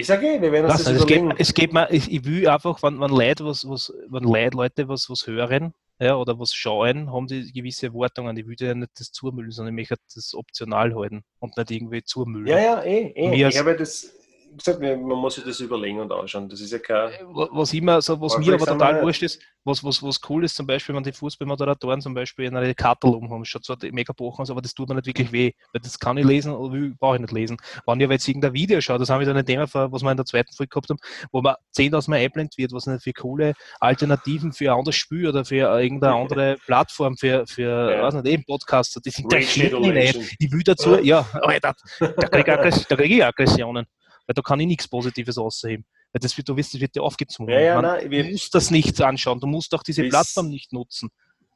Speaker 3: Ich sage, eh, wir werden uns
Speaker 2: Weiß
Speaker 3: das
Speaker 2: nicht, es, geht, es geht mir, ich, ich will einfach, wenn, wenn Leute was, was, wenn Leute, Leute was, was hören, ja, oder was schauen, haben die gewisse Erwartungen. Ich will ja nicht das zumüllen, sondern ich möchte das optional halten und nicht irgendwie zumüllen.
Speaker 3: Ja, ja, eh, eh.
Speaker 2: Mir
Speaker 3: Ich habe das gesagt, man muss sich das überlegen und anschauen. Das ist ja kein.
Speaker 2: was immer, so, was
Speaker 3: Aber
Speaker 2: mir aber total wurscht ist, was, was, was cool ist, zum Beispiel, wenn die Fußballmoderatoren zum Beispiel eine Karte oben haben, schaut zwar mega bochen aber das tut mir nicht wirklich weh, weil das kann ich lesen oder brauche ich nicht lesen. Wenn ich aber jetzt irgendein Video schaue, das haben wir dann ein Thema, was wir in der zweiten Folge gehabt haben, wo man 10.000 Mal einblendet wird, was nicht für coole Alternativen für ein anderes Spiel oder für irgendeine andere Plattform, für, für
Speaker 3: Ja.
Speaker 2: weiß nicht, eben Podcaster, die sind mich nicht. Ich will dazu, ja, Alter, da kriege da ich Aggressionen, weil da kann ich nichts Positives ausheben. Weil das wird, du wirst, das wird dir aufgezwungen.
Speaker 3: Ja, ja,
Speaker 2: Man-
Speaker 3: nein,
Speaker 2: Du
Speaker 3: wir,
Speaker 2: musst das nicht anschauen, du musst auch diese
Speaker 3: Bis-
Speaker 2: Plattform nicht nutzen.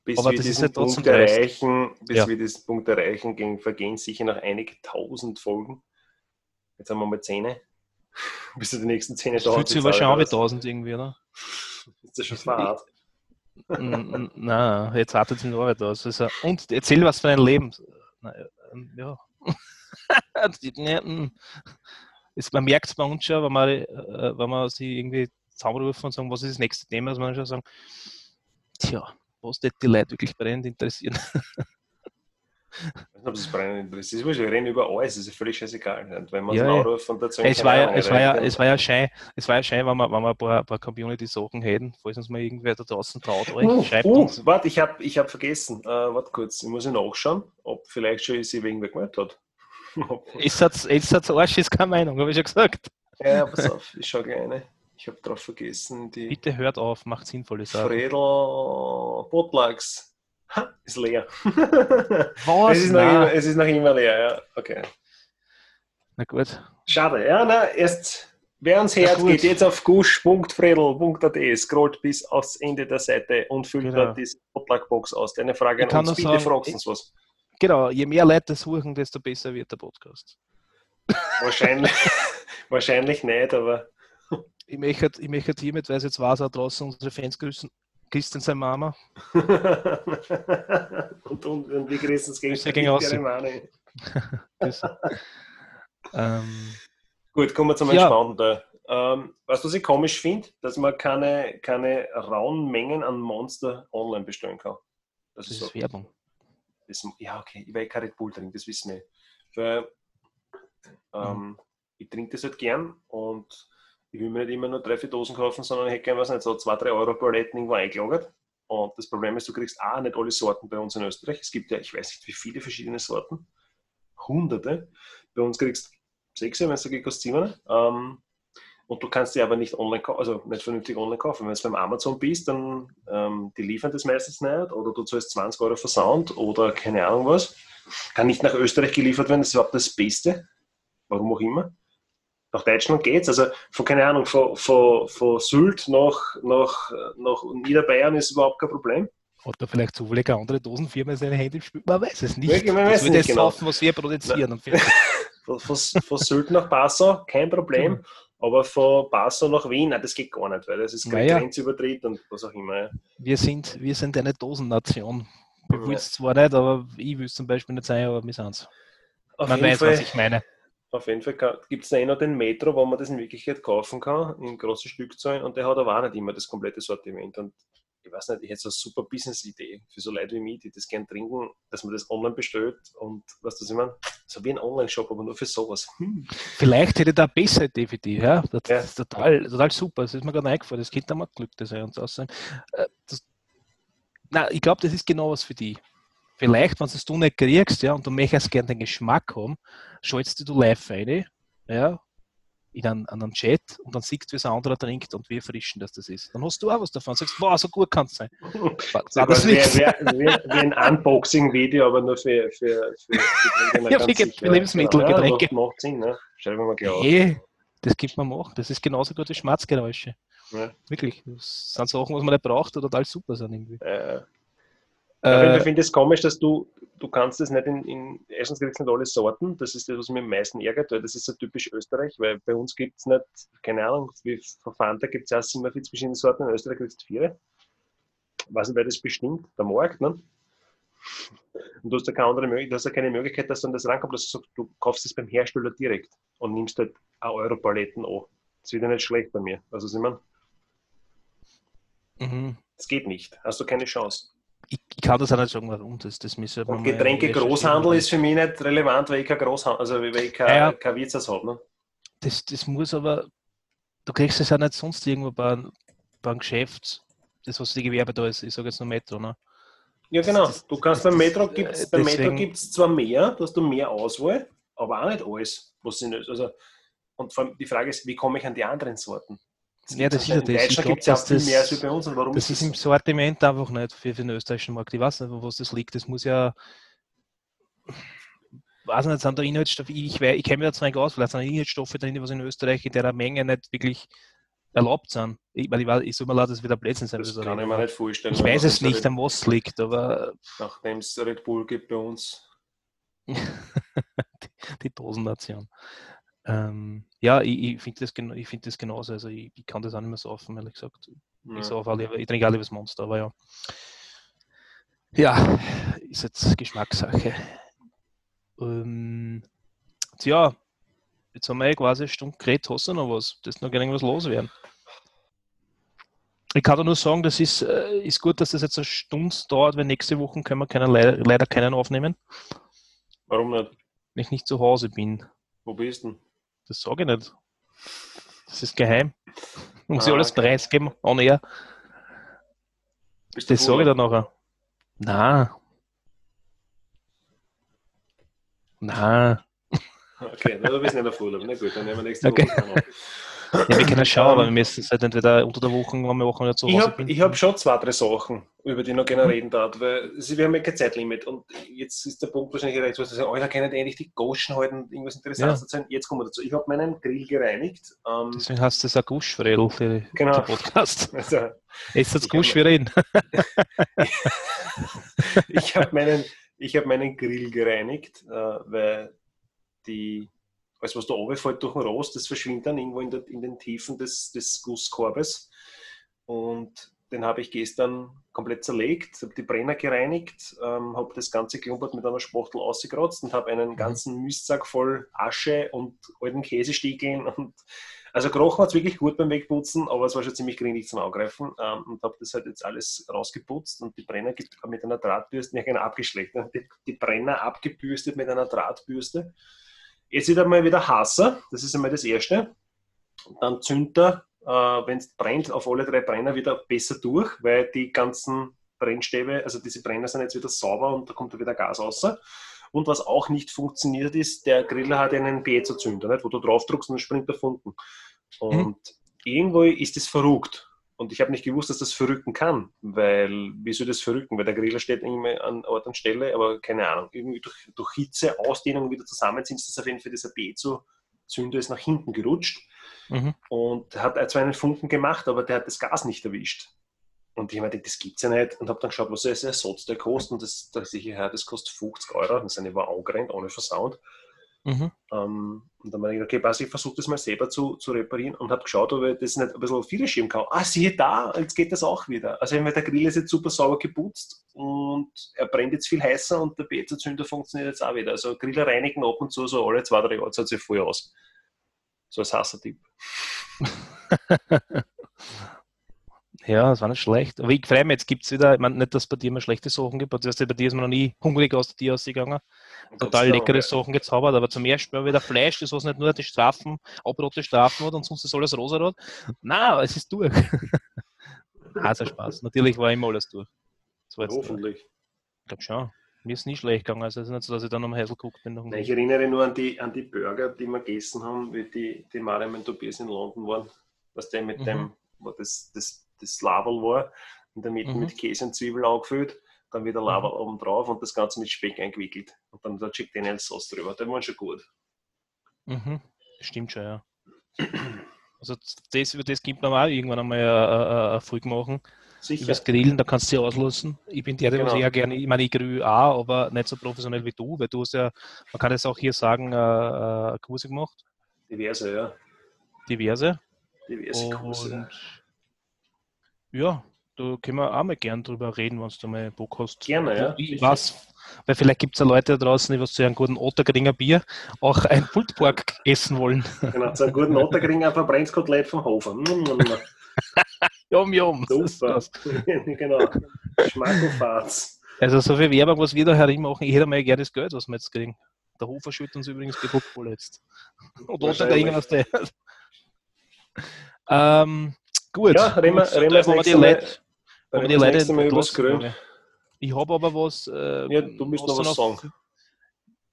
Speaker 3: bis
Speaker 2: aber
Speaker 3: wir
Speaker 2: das ist
Speaker 3: diesen
Speaker 2: ja trotzdem
Speaker 3: Punkt erreichen, bis
Speaker 2: Ja.
Speaker 3: wir diesen Punkt erreichen, gehen, vergehen sicher noch einige tausend Folgen. Jetzt haben wir mal Zähne. Bis zu den nächsten Zähne
Speaker 2: Das fühlt sich wie 1000 irgendwie, oder?
Speaker 3: Ist das schon verhart?
Speaker 2: N- Nein, jetzt wartet es noch aus. Also, und erzähl was für dein Leben. Na, ähm, ja. Ja. Ist- man merkt es bei uns schon, wenn man, äh, wenn man sie irgendwie zusammenrufen und sagen, was ist das nächste Thema, dass man schon sagen, tja, was das die Leute wirklich brennend interessieren.
Speaker 3: Ich weiß nicht, ob es brennend interessiert. Wir reden über alles, das ist völlig scheißegal. Und wenn man
Speaker 2: Ja, ja.
Speaker 3: anruft und dazu
Speaker 2: Es war ja, es war ja, es war ja schein, es war ja schein, wenn wir, wenn wir ein paar, ein paar Community-Sachen hätten, falls uns mal irgendwer da draußen traut,
Speaker 3: Uh,
Speaker 2: schreibt
Speaker 3: uh,
Speaker 2: uns.
Speaker 3: warte, ich habe ich hab vergessen. Äh, warte kurz, ich muss ja nachschauen, ob vielleicht schon sie wegen gemeldet hat.
Speaker 2: Es hat, es hat Arsch, ist keine Meinung, habe ich schon gesagt.
Speaker 3: ja, pass auf, ich schaue eine. Ich habe drauf vergessen, die
Speaker 2: Bitte hört auf, macht sinnvolle Sachen.
Speaker 3: Fredel Botlachs. Ha, ist leer.
Speaker 2: Was?
Speaker 3: es, ist immer, es ist noch immer leer, ja. Okay.
Speaker 2: Na gut.
Speaker 3: Schade, ja, na, erst, wer uns
Speaker 2: Ja,
Speaker 3: hört, geht jetzt auf gusch.fredel.at, scrollt bis aufs Ende der Seite und füllt
Speaker 2: Genau.
Speaker 3: dort diese Botlach-Box aus. Deine Frage
Speaker 2: Ich
Speaker 3: an uns, bitte
Speaker 2: sagen,
Speaker 3: fragst uns was.
Speaker 2: Genau, je mehr Leute suchen, desto besser wird der Podcast.
Speaker 3: Wahrscheinlich, wahrscheinlich nicht, aber
Speaker 2: Ich möchte, ich möchte hiermit, weil es jetzt war, auch draußen unsere Fans grüßen. Christian seine Mama.
Speaker 3: und, und, und wir grüßen gerne Mani.
Speaker 2: Das, ähm,
Speaker 3: Gut, kommen wir zum
Speaker 2: Ja.
Speaker 3: Entspannten. Ähm, weißt du, was ich komisch finde? Dass man keine, keine rauen Mengen an Monster online bestellen kann. Das
Speaker 2: das
Speaker 3: ist so.
Speaker 2: ist Werbung.
Speaker 3: Das, ja, okay, ich will kein Red Bull trinken, das wissen wir. Weil, ähm,
Speaker 2: Mhm.
Speaker 3: Ich trinke das halt gern und ich will mir nicht immer nur drei, vier Dosen kaufen, sondern ich hätte gerne, was nicht, so zwei, drei Euro Paletten irgendwo eingelagert. Und das Problem ist, du kriegst auch nicht alle Sorten bei uns in Österreich. Es gibt ja, ich weiß nicht, wie viele verschiedene Sorten. Hunderte. Bei uns kriegst du sechs, wenn es da geht, kostet sieben. Ähm, und du kannst die aber nicht online kaufen, also nicht vernünftig online kaufen. Wenn du beim Amazon bist, dann ähm, die liefern das meistens nicht oder du zahlst 20 Euro Versand oder keine Ahnung was. Kann nicht nach Österreich geliefert werden, das ist überhaupt das Beste. Warum auch immer. Nach Deutschland geht's. Also von, keine Ahnung, von, von, von Sylt nach, nach, nach Niederbayern ist überhaupt kein Problem.
Speaker 2: Hat da vielleicht zufällig eine andere Dosenfirma in seine Hände gespielt? Man weiß es nicht.
Speaker 3: Ja, man weiß
Speaker 2: das
Speaker 3: nicht
Speaker 2: das
Speaker 3: genau.
Speaker 2: kaufen, was wir produzieren.
Speaker 3: Von, von, von Sylt nach Passau, kein Problem. Aber von Passau nach Wien, nein, das geht gar nicht, weil das ist kein
Speaker 2: Naja.
Speaker 3: Grenzübertritt und was auch immer. Ja.
Speaker 2: wir, sind, wir sind eine Dosennation.
Speaker 3: Ja.
Speaker 2: wollen es zwar nicht, aber ich will es zum Beispiel nicht sein, aber wir sind es.
Speaker 3: Auf
Speaker 2: Man
Speaker 3: jeden
Speaker 2: weiß,
Speaker 3: Fall,
Speaker 2: was ich meine.
Speaker 3: Auf jeden Fall gibt es da eh noch den Metro, wo man das in Wirklichkeit kaufen kann, in großen Stückzahlen, und der hat aber auch nicht immer das komplette Sortiment. Und ich weiß nicht, ich hätte so eine super Business-Idee für so Leute wie mich, die das gern trinken, dass man das online bestellt und was das meine, so wie ein Online-Shop, aber nur für sowas. Hm.
Speaker 2: Vielleicht hätte ich da eine bessere Idee für dich. Ja? Das
Speaker 3: Ja.
Speaker 2: ist total, total super. Das ist mir gerade eingefallen. Das könnte mal Glück sein und so sein. Äh, na, ich glaube, das ist genau was für dich. Vielleicht, wenn du es du nicht kriegst, ja, und du möchtest gerne den Geschmack haben, schaltest du live rein, ja, in einen, einen Chat und dann siehst du, wie es ein anderer trinkt und wie erfrischend das, das ist. Dann hast du auch was davon. Sagst, wow, so gut kann es sein. War das
Speaker 3: wie, wie, wie, wie ein Unboxing-Video, aber nur für, für, für, für.
Speaker 2: Ja, für
Speaker 3: sicher.
Speaker 2: Lebensmittel,
Speaker 3: ja,
Speaker 2: Getränke.
Speaker 3: Macht, macht Sinn, ne? Schreiben wir mal gleich auf.
Speaker 2: Hey, das gibt man machen. Das ist genauso gut wie Schmerzgeräusche.
Speaker 3: Ja.
Speaker 2: Wirklich. Das sind Sachen, was man nicht braucht oder total super sind irgendwie.
Speaker 3: Äh, Äh, ich finde es komisch, dass du, du kannst es nicht in, in erstens kriegst du nicht alle Sorten, das ist das, was mich am meisten ärgert, weil das ist so typisch Österreich, weil bei uns gibt es nicht, keine Ahnung, wie verfahren, da gibt es ja 47 verschiedene Sorten, in Österreich kriegst du vier. weiß nicht, wer das bestimmt, der Markt, ne? Und du hast ja keine andere Möglichkeit, du hast ja keine Möglichkeit, dass dann das rankommt, dass du sagst, du kaufst es beim Hersteller direkt und nimmst halt auch Euro Paletten an. Das wird ja nicht schlecht bei mir. Also, was ich meine?
Speaker 2: Mhm.
Speaker 3: Das geht nicht. Hast du keine Chance.
Speaker 2: Kann das auch nicht sagen, warum. Das, das müssen wir
Speaker 3: Und
Speaker 2: mal
Speaker 3: Getränke
Speaker 2: recherchieren.
Speaker 3: Großhandel ist für mich nicht relevant, weil ich kein Großhandel, also weil ich kein,
Speaker 2: Ja,
Speaker 3: kein Wirtshaus habe. Ne?
Speaker 2: Das, das muss aber, du kriegst es ja nicht sonst irgendwo bei, einem- bei einem Geschäft, das was die Gewerbe da ist, ich sage jetzt nur Metro, ne?
Speaker 3: Ja, genau.
Speaker 2: Das-
Speaker 3: Du kannst beim Metro gibt's,
Speaker 2: äh,
Speaker 3: beim Metro
Speaker 2: deswegen-
Speaker 3: gibt's zwar mehr, da hast du mehr Auswahl, aber auch nicht alles, was sie nicht. Also, und vor allem die Frage ist, wie komme ich an die anderen Sorten?
Speaker 2: Ja, das ist ja das. Ich glaub,
Speaker 3: ja viel
Speaker 2: das-
Speaker 3: mehr als bei uns. Und warum
Speaker 2: Das ist
Speaker 3: ist
Speaker 2: im Sortiment einfach nicht für, für den österreichischen Markt. Ich weiß nicht, wo was das liegt. Das muss ja. Weiß nicht, sind da Inhaltsstoffe, ich, ich kenne mich jetzt nicht aus, vielleicht sind da Inhaltsstoffe drin, was in Österreich in der Menge nicht wirklich erlaubt sind. Ich, weil ich, weiß, ich soll mir leid, dass wieder Blödsinn sein.
Speaker 3: das kann ich mir nicht vorstellen.
Speaker 2: ich weiß es nicht, an was es liegt, aber
Speaker 3: Nachdem es Red Bull gibt bei uns.
Speaker 2: die, die Dosennation. Ähm, ja, ich, ich finde das, gen- ich find das genauso. Also ich, ich kann das auch nicht mehr saufen, ehrlich gesagt.
Speaker 3: Ja.
Speaker 2: Ich, sauf alle, ich trinke alle das Monster, aber ja. Ja, ist jetzt Geschmackssache. Ähm, tja, jetzt haben wir eh quasi eine Stunde geredet. Hast du noch was? Das noch gerne was loswerden. Ich kann nur sagen, das ist, äh, ist gut, dass das jetzt eine Stunde dauert, weil nächste Woche können wir keinen, leider, leider keinen aufnehmen,
Speaker 3: Warum nicht?
Speaker 2: wenn ich nicht zu Hause bin.
Speaker 3: Wo bist du denn?
Speaker 2: Das sage ich nicht. Das ist geheim. Muss
Speaker 3: Ah,
Speaker 2: ich alles
Speaker 3: okay.
Speaker 2: preisgeben, on air.
Speaker 3: Bist
Speaker 2: Das sage ich dann nachher. Na. Na.
Speaker 3: Okay, na, du bist nicht auf Urlaub. Na gut, dann nehmen wir nächste
Speaker 2: Okay.
Speaker 3: Woche auf.
Speaker 2: Ja, wir können schauen, aber wir müssen es halt entweder unter der Woche, wenn wir Wochen wieder zu
Speaker 3: Ich
Speaker 2: Hause
Speaker 3: habe ich hab schon zwei, drei Sachen, über die ich noch gerne reden darf, weil sie, wir haben ja kein Zeitlimit und jetzt ist der Punkt wahrscheinlich erreicht, wo sie sagen, Alter, können die eigentlich die Goschen halten, irgendwas Interessantes erzählen? Jetzt kommen wir dazu. Ich habe meinen Grill gereinigt. Ähm,
Speaker 2: Deswegen heißt es ein Guschfredel für
Speaker 3: Genau.
Speaker 2: den Podcast.
Speaker 3: also,
Speaker 2: Jetzt
Speaker 3: Ich
Speaker 2: Gusch für ihn.
Speaker 3: ich habe meinen, ich hab meinen Grill gereinigt, äh, weil die, alles was da runterfällt durch den Rost, das verschwindet dann irgendwo in, der, in den Tiefen des, des Gusskorbes. Und den habe ich gestern komplett zerlegt, habe die Brenner gereinigt, ähm, habe das ganze Klumpert mit einer Spachtel ausgekratzt und habe einen ganzen Mistsack voll Asche und alten Käsestiegeln und also gerochen hat es wirklich gut beim Wegputzen, aber es war schon ziemlich grindig zum Angreifen ähm, und habe das halt jetzt alles rausgeputzt und die Brenner mit einer Drahtbürste, nicht genau abgeschleckt, die, die Brenner abgebürstet mit einer Drahtbürste. Jetzt wird einmal wieder Hasser, das ist einmal das Erste. Dann zündet er, äh, wenn es brennt, auf alle drei Brenner wieder besser durch, weil die ganzen Brennstäbe, also diese Brenner sind jetzt wieder sauber und da kommt wieder Gas raus. Und was auch nicht funktioniert ist, der Griller hat einen Piezo-Zünder, nicht? wo du drauf drückst und dann springt der Funken. Und irgendwo ist das verrückt. Und ich habe nicht gewusst, dass das verrücken kann, weil, wie soll das verrücken? Weil der Griller steht irgendwie an Ort und Stelle, aber keine Ahnung, irgendwie durch, durch Hitze, Ausdehnung wieder zusammenziehen, ist das auf jeden Fall dieser Piezo-Zünder ist nach hinten gerutscht
Speaker 2: Mhm.
Speaker 3: und hat zwar einen Funken gemacht, aber der hat das Gas nicht erwischt. Und ich meinte, das gibt's ja nicht. Und habe dann geschaut, was das Ersatz der kostet. Und das, da dachte ich, ja, das kostet 50 Euro. Und sind war angerannt, ohne Versound.
Speaker 2: Mhm.
Speaker 3: Ähm, und dann habe ich gedacht, okay, passt, ich versuche das mal selber zu, zu reparieren und habe geschaut, ob ich das nicht ein bisschen viel schieben kann. Ah, siehe da, jetzt geht das auch wieder. Also der Grill ist jetzt super sauber geputzt und er brennt jetzt viel heißer und der Pizza-Zünder funktioniert jetzt auch wieder. Also Griller reinigen ab und zu, so alle zwei, drei Jahre zahlt sich voll aus. So als Hassertipp.
Speaker 2: Ja, das war nicht schlecht. Aber ich freue mich, jetzt gibt es wieder, ich meine nicht, dass es bei dir immer schlechte Sachen gibt, du weißt ja, bei dir ist man noch nie hungrig aus der Tür ausgegangen. Total leckere Sachen gezaubert, aber zum ersten Mal wieder Fleisch, das was nicht nur die Strafen, abrote Strafen hat und sonst ist alles rosarot. Na, es ist durch. also Spaß. Natürlich war immer alles durch. Das
Speaker 3: Hoffentlich.
Speaker 2: ich glaube schon. Mir ist nie schlecht gegangen, also es ist nicht so, dass ich dann am Häusl geguckt bin.
Speaker 3: Nein, ich erinnere nur an die, an die Burger, die wir gegessen haben, wie die, die Mariam und Tobias in London waren. Was der mit
Speaker 2: Mhm.
Speaker 3: dem, wo das, das, das Laval war, in der Mitte
Speaker 2: Mhm.
Speaker 3: mit Käse und Zwiebel angefüllt, dann wieder Laval oben drauf und das Ganze mit Speck eingewickelt. Und dann der Chick Daniels Sauce drüber. Die waren schon gut.
Speaker 2: Mhm. Stimmt schon, ja. Also das, über das gibt man auch irgendwann einmal eine, eine, eine Folge machen.
Speaker 3: sicher.
Speaker 2: Übers Grillen, da kannst du sie auslassen. Ich bin der, der
Speaker 3: Genau.
Speaker 2: eher gerne, ich meine, ich grill auch, aber nicht so professionell wie du, weil du hast ja, man kann es auch hier sagen, äh, äh, Kurse gemacht,
Speaker 3: Diverse, ja.
Speaker 2: diverse.
Speaker 3: Diverse Kurse.
Speaker 2: Und ja, da können wir auch mal gern drüber reden, wenn du mal Bock hast.
Speaker 3: Gerne, ja.
Speaker 2: Ich weiß, weil vielleicht gibt es ja Leute da draußen, die was zu einem guten Ottergringer Bier auch ein Pultpork essen wollen.
Speaker 3: Genau, zu einem guten Ottergringer verbrennt Kotelett vom Hofer. Mm, mm, mm.
Speaker 2: Jom, jom. das ist
Speaker 3: Super. genau. Schmackofatz.
Speaker 2: Also so viel Werbung, was wir da herin machen, ich hätte mal gerne das Geld, was wir jetzt kriegen. Der Hofer schüttet uns übrigens bisschen voll jetzt. Und. Ottergringer aus der ähm, Gut.
Speaker 3: Ja, reden wir- reden wir das nächste Mal-
Speaker 2: die
Speaker 3: das
Speaker 2: Leute
Speaker 3: Mal
Speaker 2: entlassen,
Speaker 3: Grill.
Speaker 2: Ich habe aber was. Äh,
Speaker 3: Ja, du musst noch was sagen.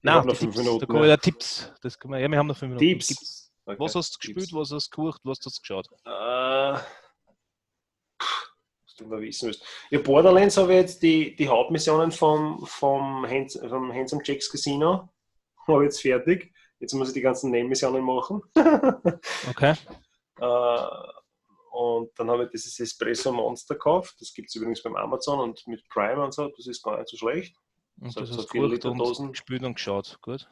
Speaker 2: Nein,
Speaker 3: noch fünf Minuten,
Speaker 2: Da kommen
Speaker 3: ja.
Speaker 2: Tipps. Das können wir, ja, wir haben noch fünf Minuten.
Speaker 3: Tipps. Okay.
Speaker 2: Was hast du
Speaker 3: Tipps.
Speaker 2: gespielt, was hast du gekocht, was hast du geschaut?
Speaker 3: Äh, was du mal wissen willst. Ja, Borderlands habe ich jetzt die, die Hauptmissionen vom, vom, Hands, vom Handsome Jacks Casino. Habe ich jetzt fertig. Jetzt muss ich die ganzen Nebenmissionen machen.
Speaker 2: Okay.
Speaker 3: Äh, und dann habe ich dieses Espresso Monster gekauft. Das gibt es übrigens beim Amazon und mit Prime und so. Das ist gar nicht so schlecht.
Speaker 2: Und das
Speaker 3: so
Speaker 2: hast du
Speaker 3: Liter
Speaker 2: und und geschaut. Gut.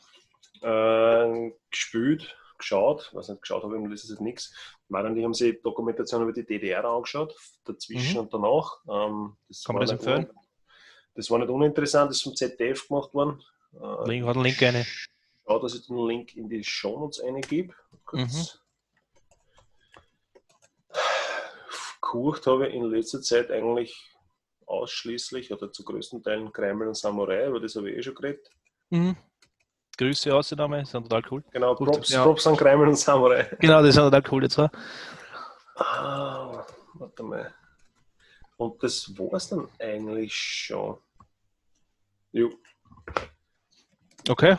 Speaker 3: Äh, gespült, geschaut, was nicht geschaut habe, ich das ist jetzt nichts. Marian, die haben sich Dokumentation über die DDR angeschaut, dazwischen
Speaker 2: Mhm.
Speaker 3: und danach. Ähm, das
Speaker 2: Kann man das empfehlen?
Speaker 3: un- Das war nicht uninteressant, das ist vom ZDF gemacht worden. Äh,
Speaker 2: Link, hat einen Link rein.
Speaker 3: Schau, dass ich den Link in die Shownotes eingebe. Kurz. Gekocht habe in letzter Zeit eigentlich ausschließlich oder zu größten Teilen Kreml und Samurai, aber das habe ich eh schon geredet.
Speaker 2: Mhm. Grüße aus, sind total cool.
Speaker 3: Genau, Props,
Speaker 2: ja.
Speaker 3: Props an Kreml und Samurai.
Speaker 2: Genau, das sind total cool jetzt. wa?
Speaker 3: Ah, warte mal. Und das war es dann eigentlich schon. Jo.
Speaker 2: Okay.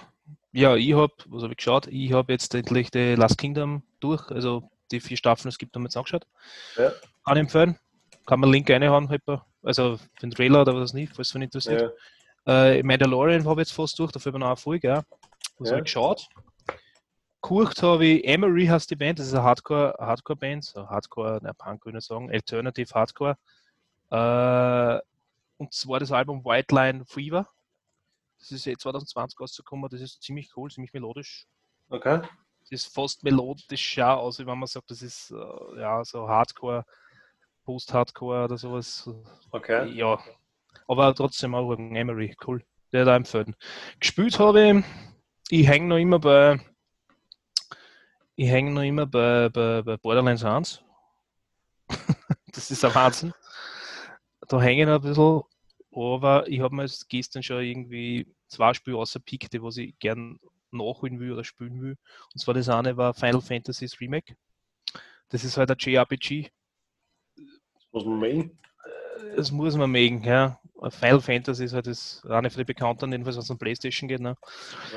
Speaker 2: Ja, ich habe, was habe ich geschaut? Ich habe jetzt endlich die Last Kingdom durch, also die vier Staffeln, es gibt, haben wir jetzt angeschaut.
Speaker 3: Ja.
Speaker 2: Kann ich empfehlen. Kann man Link reinhauen, halt, also für den Trailer oder was nicht, falls es interessiert.
Speaker 3: Ja.
Speaker 2: Äh, Mandalorian habe ich jetzt fast durch, dafür habe ich noch eine Folge. Ja. Was
Speaker 3: Ja.
Speaker 2: habe ich geschaut? Gekocht habe ich Emery heißt die Band, das ist eine Hardcore, Hardcore Band, so Hardcore, ne, Punk würde ich sagen, Alternative Hardcore. Äh, und zwar das Album White Line Fever. Das ist jetzt 2020 rausgekommen, das ist ziemlich cool, ziemlich melodisch.
Speaker 3: Okay.
Speaker 2: Das ist fast melodischer aus, wie wenn man sagt, das ist äh, ja so Hardcore, Post-Hardcore oder sowas.
Speaker 3: Okay.
Speaker 2: Ja, aber trotzdem auch ein Emery, cool. Der da empfehlen. Gespielt habe ich, ich hänge noch immer bei, ich hänge noch immer bei, bei, bei Borderlands 1. das ist ein Wahnsinn. Da hänge ich noch ein bisschen, aber ich habe mir jetzt gestern schon irgendwie zwei Spiele rausgepickt, die was ich gern nachholen will oder spielen will. Und zwar das eine war Final Fantasy's Remake. Das ist halt ein JRPG,
Speaker 3: Muss man melden?
Speaker 2: das muss man mögen, ja. Final Fantasy ist halt das eine von den bekannten, jedenfalls was an Playstation geht. Ne?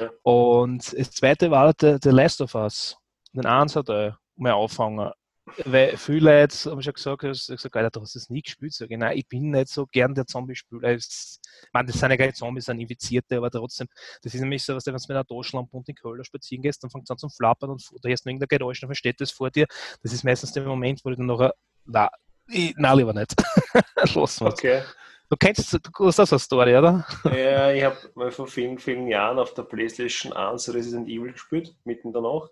Speaker 3: Ja.
Speaker 2: Und das zweite war halt der, der Last of Us. Den eins hat er mal auffangen. Weil viele Leute haben schon gesagt, ich hab gesagt, Alter, du hast das nie gespielt. Sag ich, nein, ich bin nicht so gern der Zombie-Spieler. Ich meine, das sind ja keine Zombies, sind Infizierte, aber trotzdem, das ist nämlich so, was, wenn du mit einer Taschenlampe und in Köln spazieren gehst, dann fängt es an zu flappern und da hast du irgendein Geräusch, dann versteht das vor dir. Das ist meistens der Moment, wo du dann nachher, na, ich, nein, lieber nicht. Lassen wir's.
Speaker 3: Okay.
Speaker 2: Du kennst, du hast auch so eine Story, oder?
Speaker 3: Ja, ich habe mal vor vielen, vielen Jahren auf der PlayStation 1 Resident Evil gespielt, mitten in der Nacht.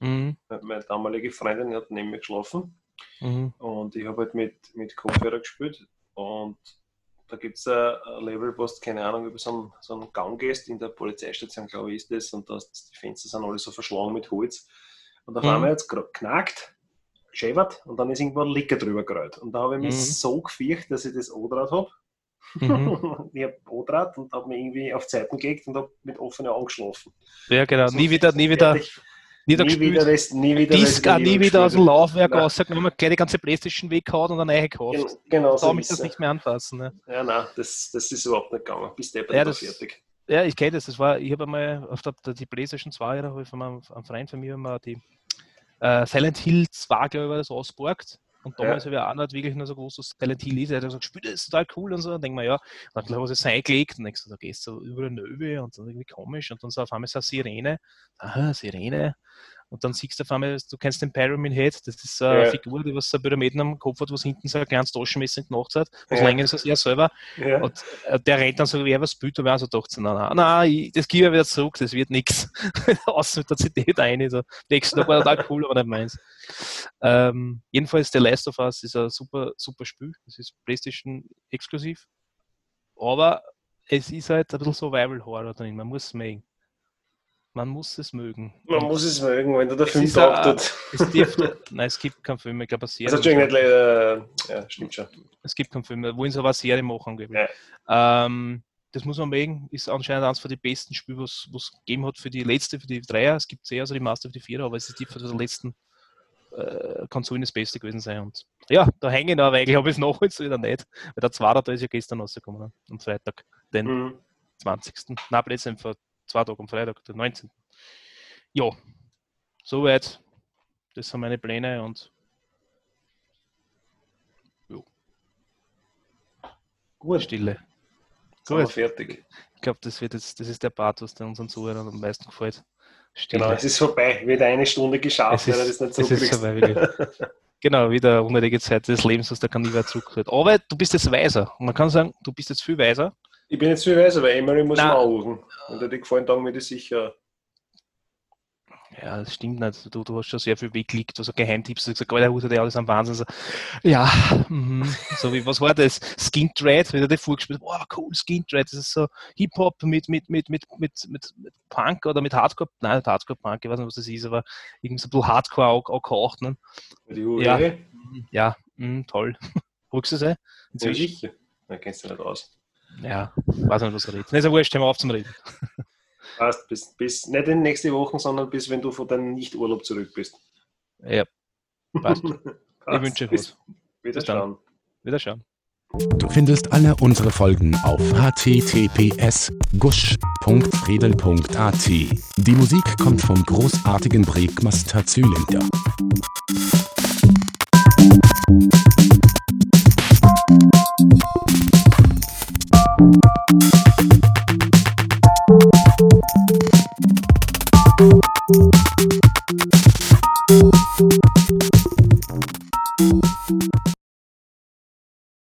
Speaker 2: Mhm.
Speaker 3: Meine damalige Freundin hat neben mir geschlafen
Speaker 2: Mhm.
Speaker 3: und ich habe halt mit, mit Kopfhörer gespielt. Und da gibt es ein ein Level, wo du, keine Ahnung, über so einen, so einen Gang gehst, in der Polizeistation, glaube ich, ist das, und da, die Fenster sind alle so verschlagen mit Holz. Und auf
Speaker 2: Mhm.
Speaker 3: einmal hat es knackt, geschäbert und dann ist irgendwo ein Licker drüber gerollt. Und da habe ich mich
Speaker 2: Mhm.
Speaker 3: so gefürchtet, dass ich das O-Draht habe.
Speaker 2: Mhm.
Speaker 3: ich habe O-Draht und habe mich irgendwie auf die Seiten gelegt und habe mit offenen Augen geschlafen.
Speaker 2: Ja, genau.
Speaker 3: So
Speaker 2: Nie wieder, nie wieder, nie wieder
Speaker 3: nie
Speaker 2: gespielt.
Speaker 3: wieder, Rest, nie wieder
Speaker 2: Disc nie wieder aus dem
Speaker 3: gespielt.
Speaker 2: Laufwerk
Speaker 3: Nein.
Speaker 2: rausgenommen, gleich die ganze Playstation weggehauen und dann eine gekauft.
Speaker 3: Gen- Genau
Speaker 2: Da
Speaker 3: so
Speaker 2: darf
Speaker 3: ist
Speaker 2: das nicht mehr anfassen. Ne?
Speaker 3: Ja, nein, das, das ist überhaupt nicht gegangen. Bis der
Speaker 2: Ja, das-
Speaker 3: fertig.
Speaker 2: Ja, ich kenne das. das war, ich habe einmal auf der, die Playstation 2, da habe ich von einem, einem Freund von mir mal die äh, Silent Hill 2, glaube ich, war das ausgeborgt. Und damals habe ich auch nicht wirklich nur so gewusst, was Silent Hill ist. Er hat gesagt, spiel das ist total cool und so. Und denke mir, ja, dann habe ich es eingelegt und denkst du, da gehst du über eine Nöwe und dann irgendwie komisch und dann so auf einmal so eine Sirene. Aha, Sirene. Und dann siehst du auf einmal, du kennst den Pyramid Head, das ist eine
Speaker 3: Ja.
Speaker 2: Figur, die was so Pyramiden am Kopf hat, was hinten so ein kleines Taschenmesser gemacht hat, was
Speaker 3: Ja.
Speaker 2: länger ist als er selber.
Speaker 3: Ja.
Speaker 2: Und äh, der rennt dann so, wer was spielt, und wir haben so gedacht, nein, nein, nein, ich, das gebe ich wieder zurück, das wird nichts. Außen mit der CD rein. So. Nächsten Tag war total cool, aber nicht meins. Ähm, jedenfalls, The Last of Us ist ein super, super Spiel. Das ist PlayStation exklusiv. Aber es ist halt ein bisschen Survival Horror drin. Man muss es mögen. Man muss es mögen.
Speaker 3: Man muss es mögen, wenn du der Film taugt.
Speaker 2: Es dürfte, nein, es gibt keinen Film, ich glaube, eine Serie.
Speaker 3: Also, nicht leider. Ja, stimmt schon.
Speaker 2: Es gibt keinen Film, wollen sie aber eine Serie machen, angeblich. Ähm, das muss man mögen, ist anscheinend eines von den besten Spiele, was es gegeben hat für die letzte, für die Dreier. Es gibt sehr, also die Master für die Vierer, aber es ist die für die letzten äh, Konsolen das Beste gewesen sein. Und ja, da hänge ich noch, weil ich habe es noch jetzt wieder nicht. Weil der Zweiter, da ist ja gestern rausgekommen, ne? am Freitag, den
Speaker 3: Mhm.
Speaker 2: 20. Nein, letztens vor zwei Tagen am Freitag, den 19. Ja, soweit. Das sind meine Pläne und
Speaker 3: Gut,
Speaker 2: Stille. Gut.
Speaker 3: fertig.
Speaker 2: Ich glaube, das, wird jetzt, das ist der Part, was der unseren Zuhörern am meisten gefällt. Stille.
Speaker 3: Genau, es ist vorbei. Wieder eine Stunde geschafft,
Speaker 2: Es
Speaker 3: wenn er
Speaker 2: ist-
Speaker 3: das nicht
Speaker 2: es ist vorbei, Genau, wieder unnötige Zeit des Lebens, was der wieder zurückführt. Aber du bist jetzt weiser. Und man kann sagen, du bist jetzt viel weiser.
Speaker 3: Ich bin jetzt viel weiser, weil Emery muss
Speaker 2: Nein.
Speaker 3: mal anrufen. Wenn dir die gefallen, dann wird ich sicher.
Speaker 2: Ja, das stimmt nicht. Du, du hast schon sehr viel weggeklickt, also Geheimtipps. Du hast gesagt, Alter, Hut, der alles am Wahnsinn. So, ja, mhm. so wie, was war das? Skin Dread, wieder der vorgespielt. Wow, cool, Skin Dread. Das ist so Hip-Hop mit, mit, mit, mit, mit, mit, mit Punk oder mit Hardcore. Nein, Hardcore-Punk, ich weiß nicht, was das ist, aber irgendwie so ein bisschen Hardcore auch, auch gehaucht. Ne? Ja.
Speaker 3: ja.
Speaker 2: Mhm, Ja, mhm, toll. Ruckst du es ein? Inzwischen?
Speaker 3: sicher. Dann kennst du nicht aus.
Speaker 2: Ja, weiß nicht, was er redet. Nicht so wurscht, hör mal auf zum Reden.
Speaker 3: Passt, bis, bis, nicht in nächste Woche, sondern bis wenn du von deinem Nicht-Urlaub zurück bist.
Speaker 2: Ja, passt.
Speaker 3: Passt.
Speaker 2: Ich wünsche
Speaker 3: Bis-
Speaker 2: was.
Speaker 3: Wieder
Speaker 2: Bis dann.
Speaker 3: schauen.
Speaker 2: Wieder schauen.
Speaker 1: Du findest alle unsere Folgen auf https gusch.friedel.at. Die Musik kommt vom großartigen Breakmaster Zylinder.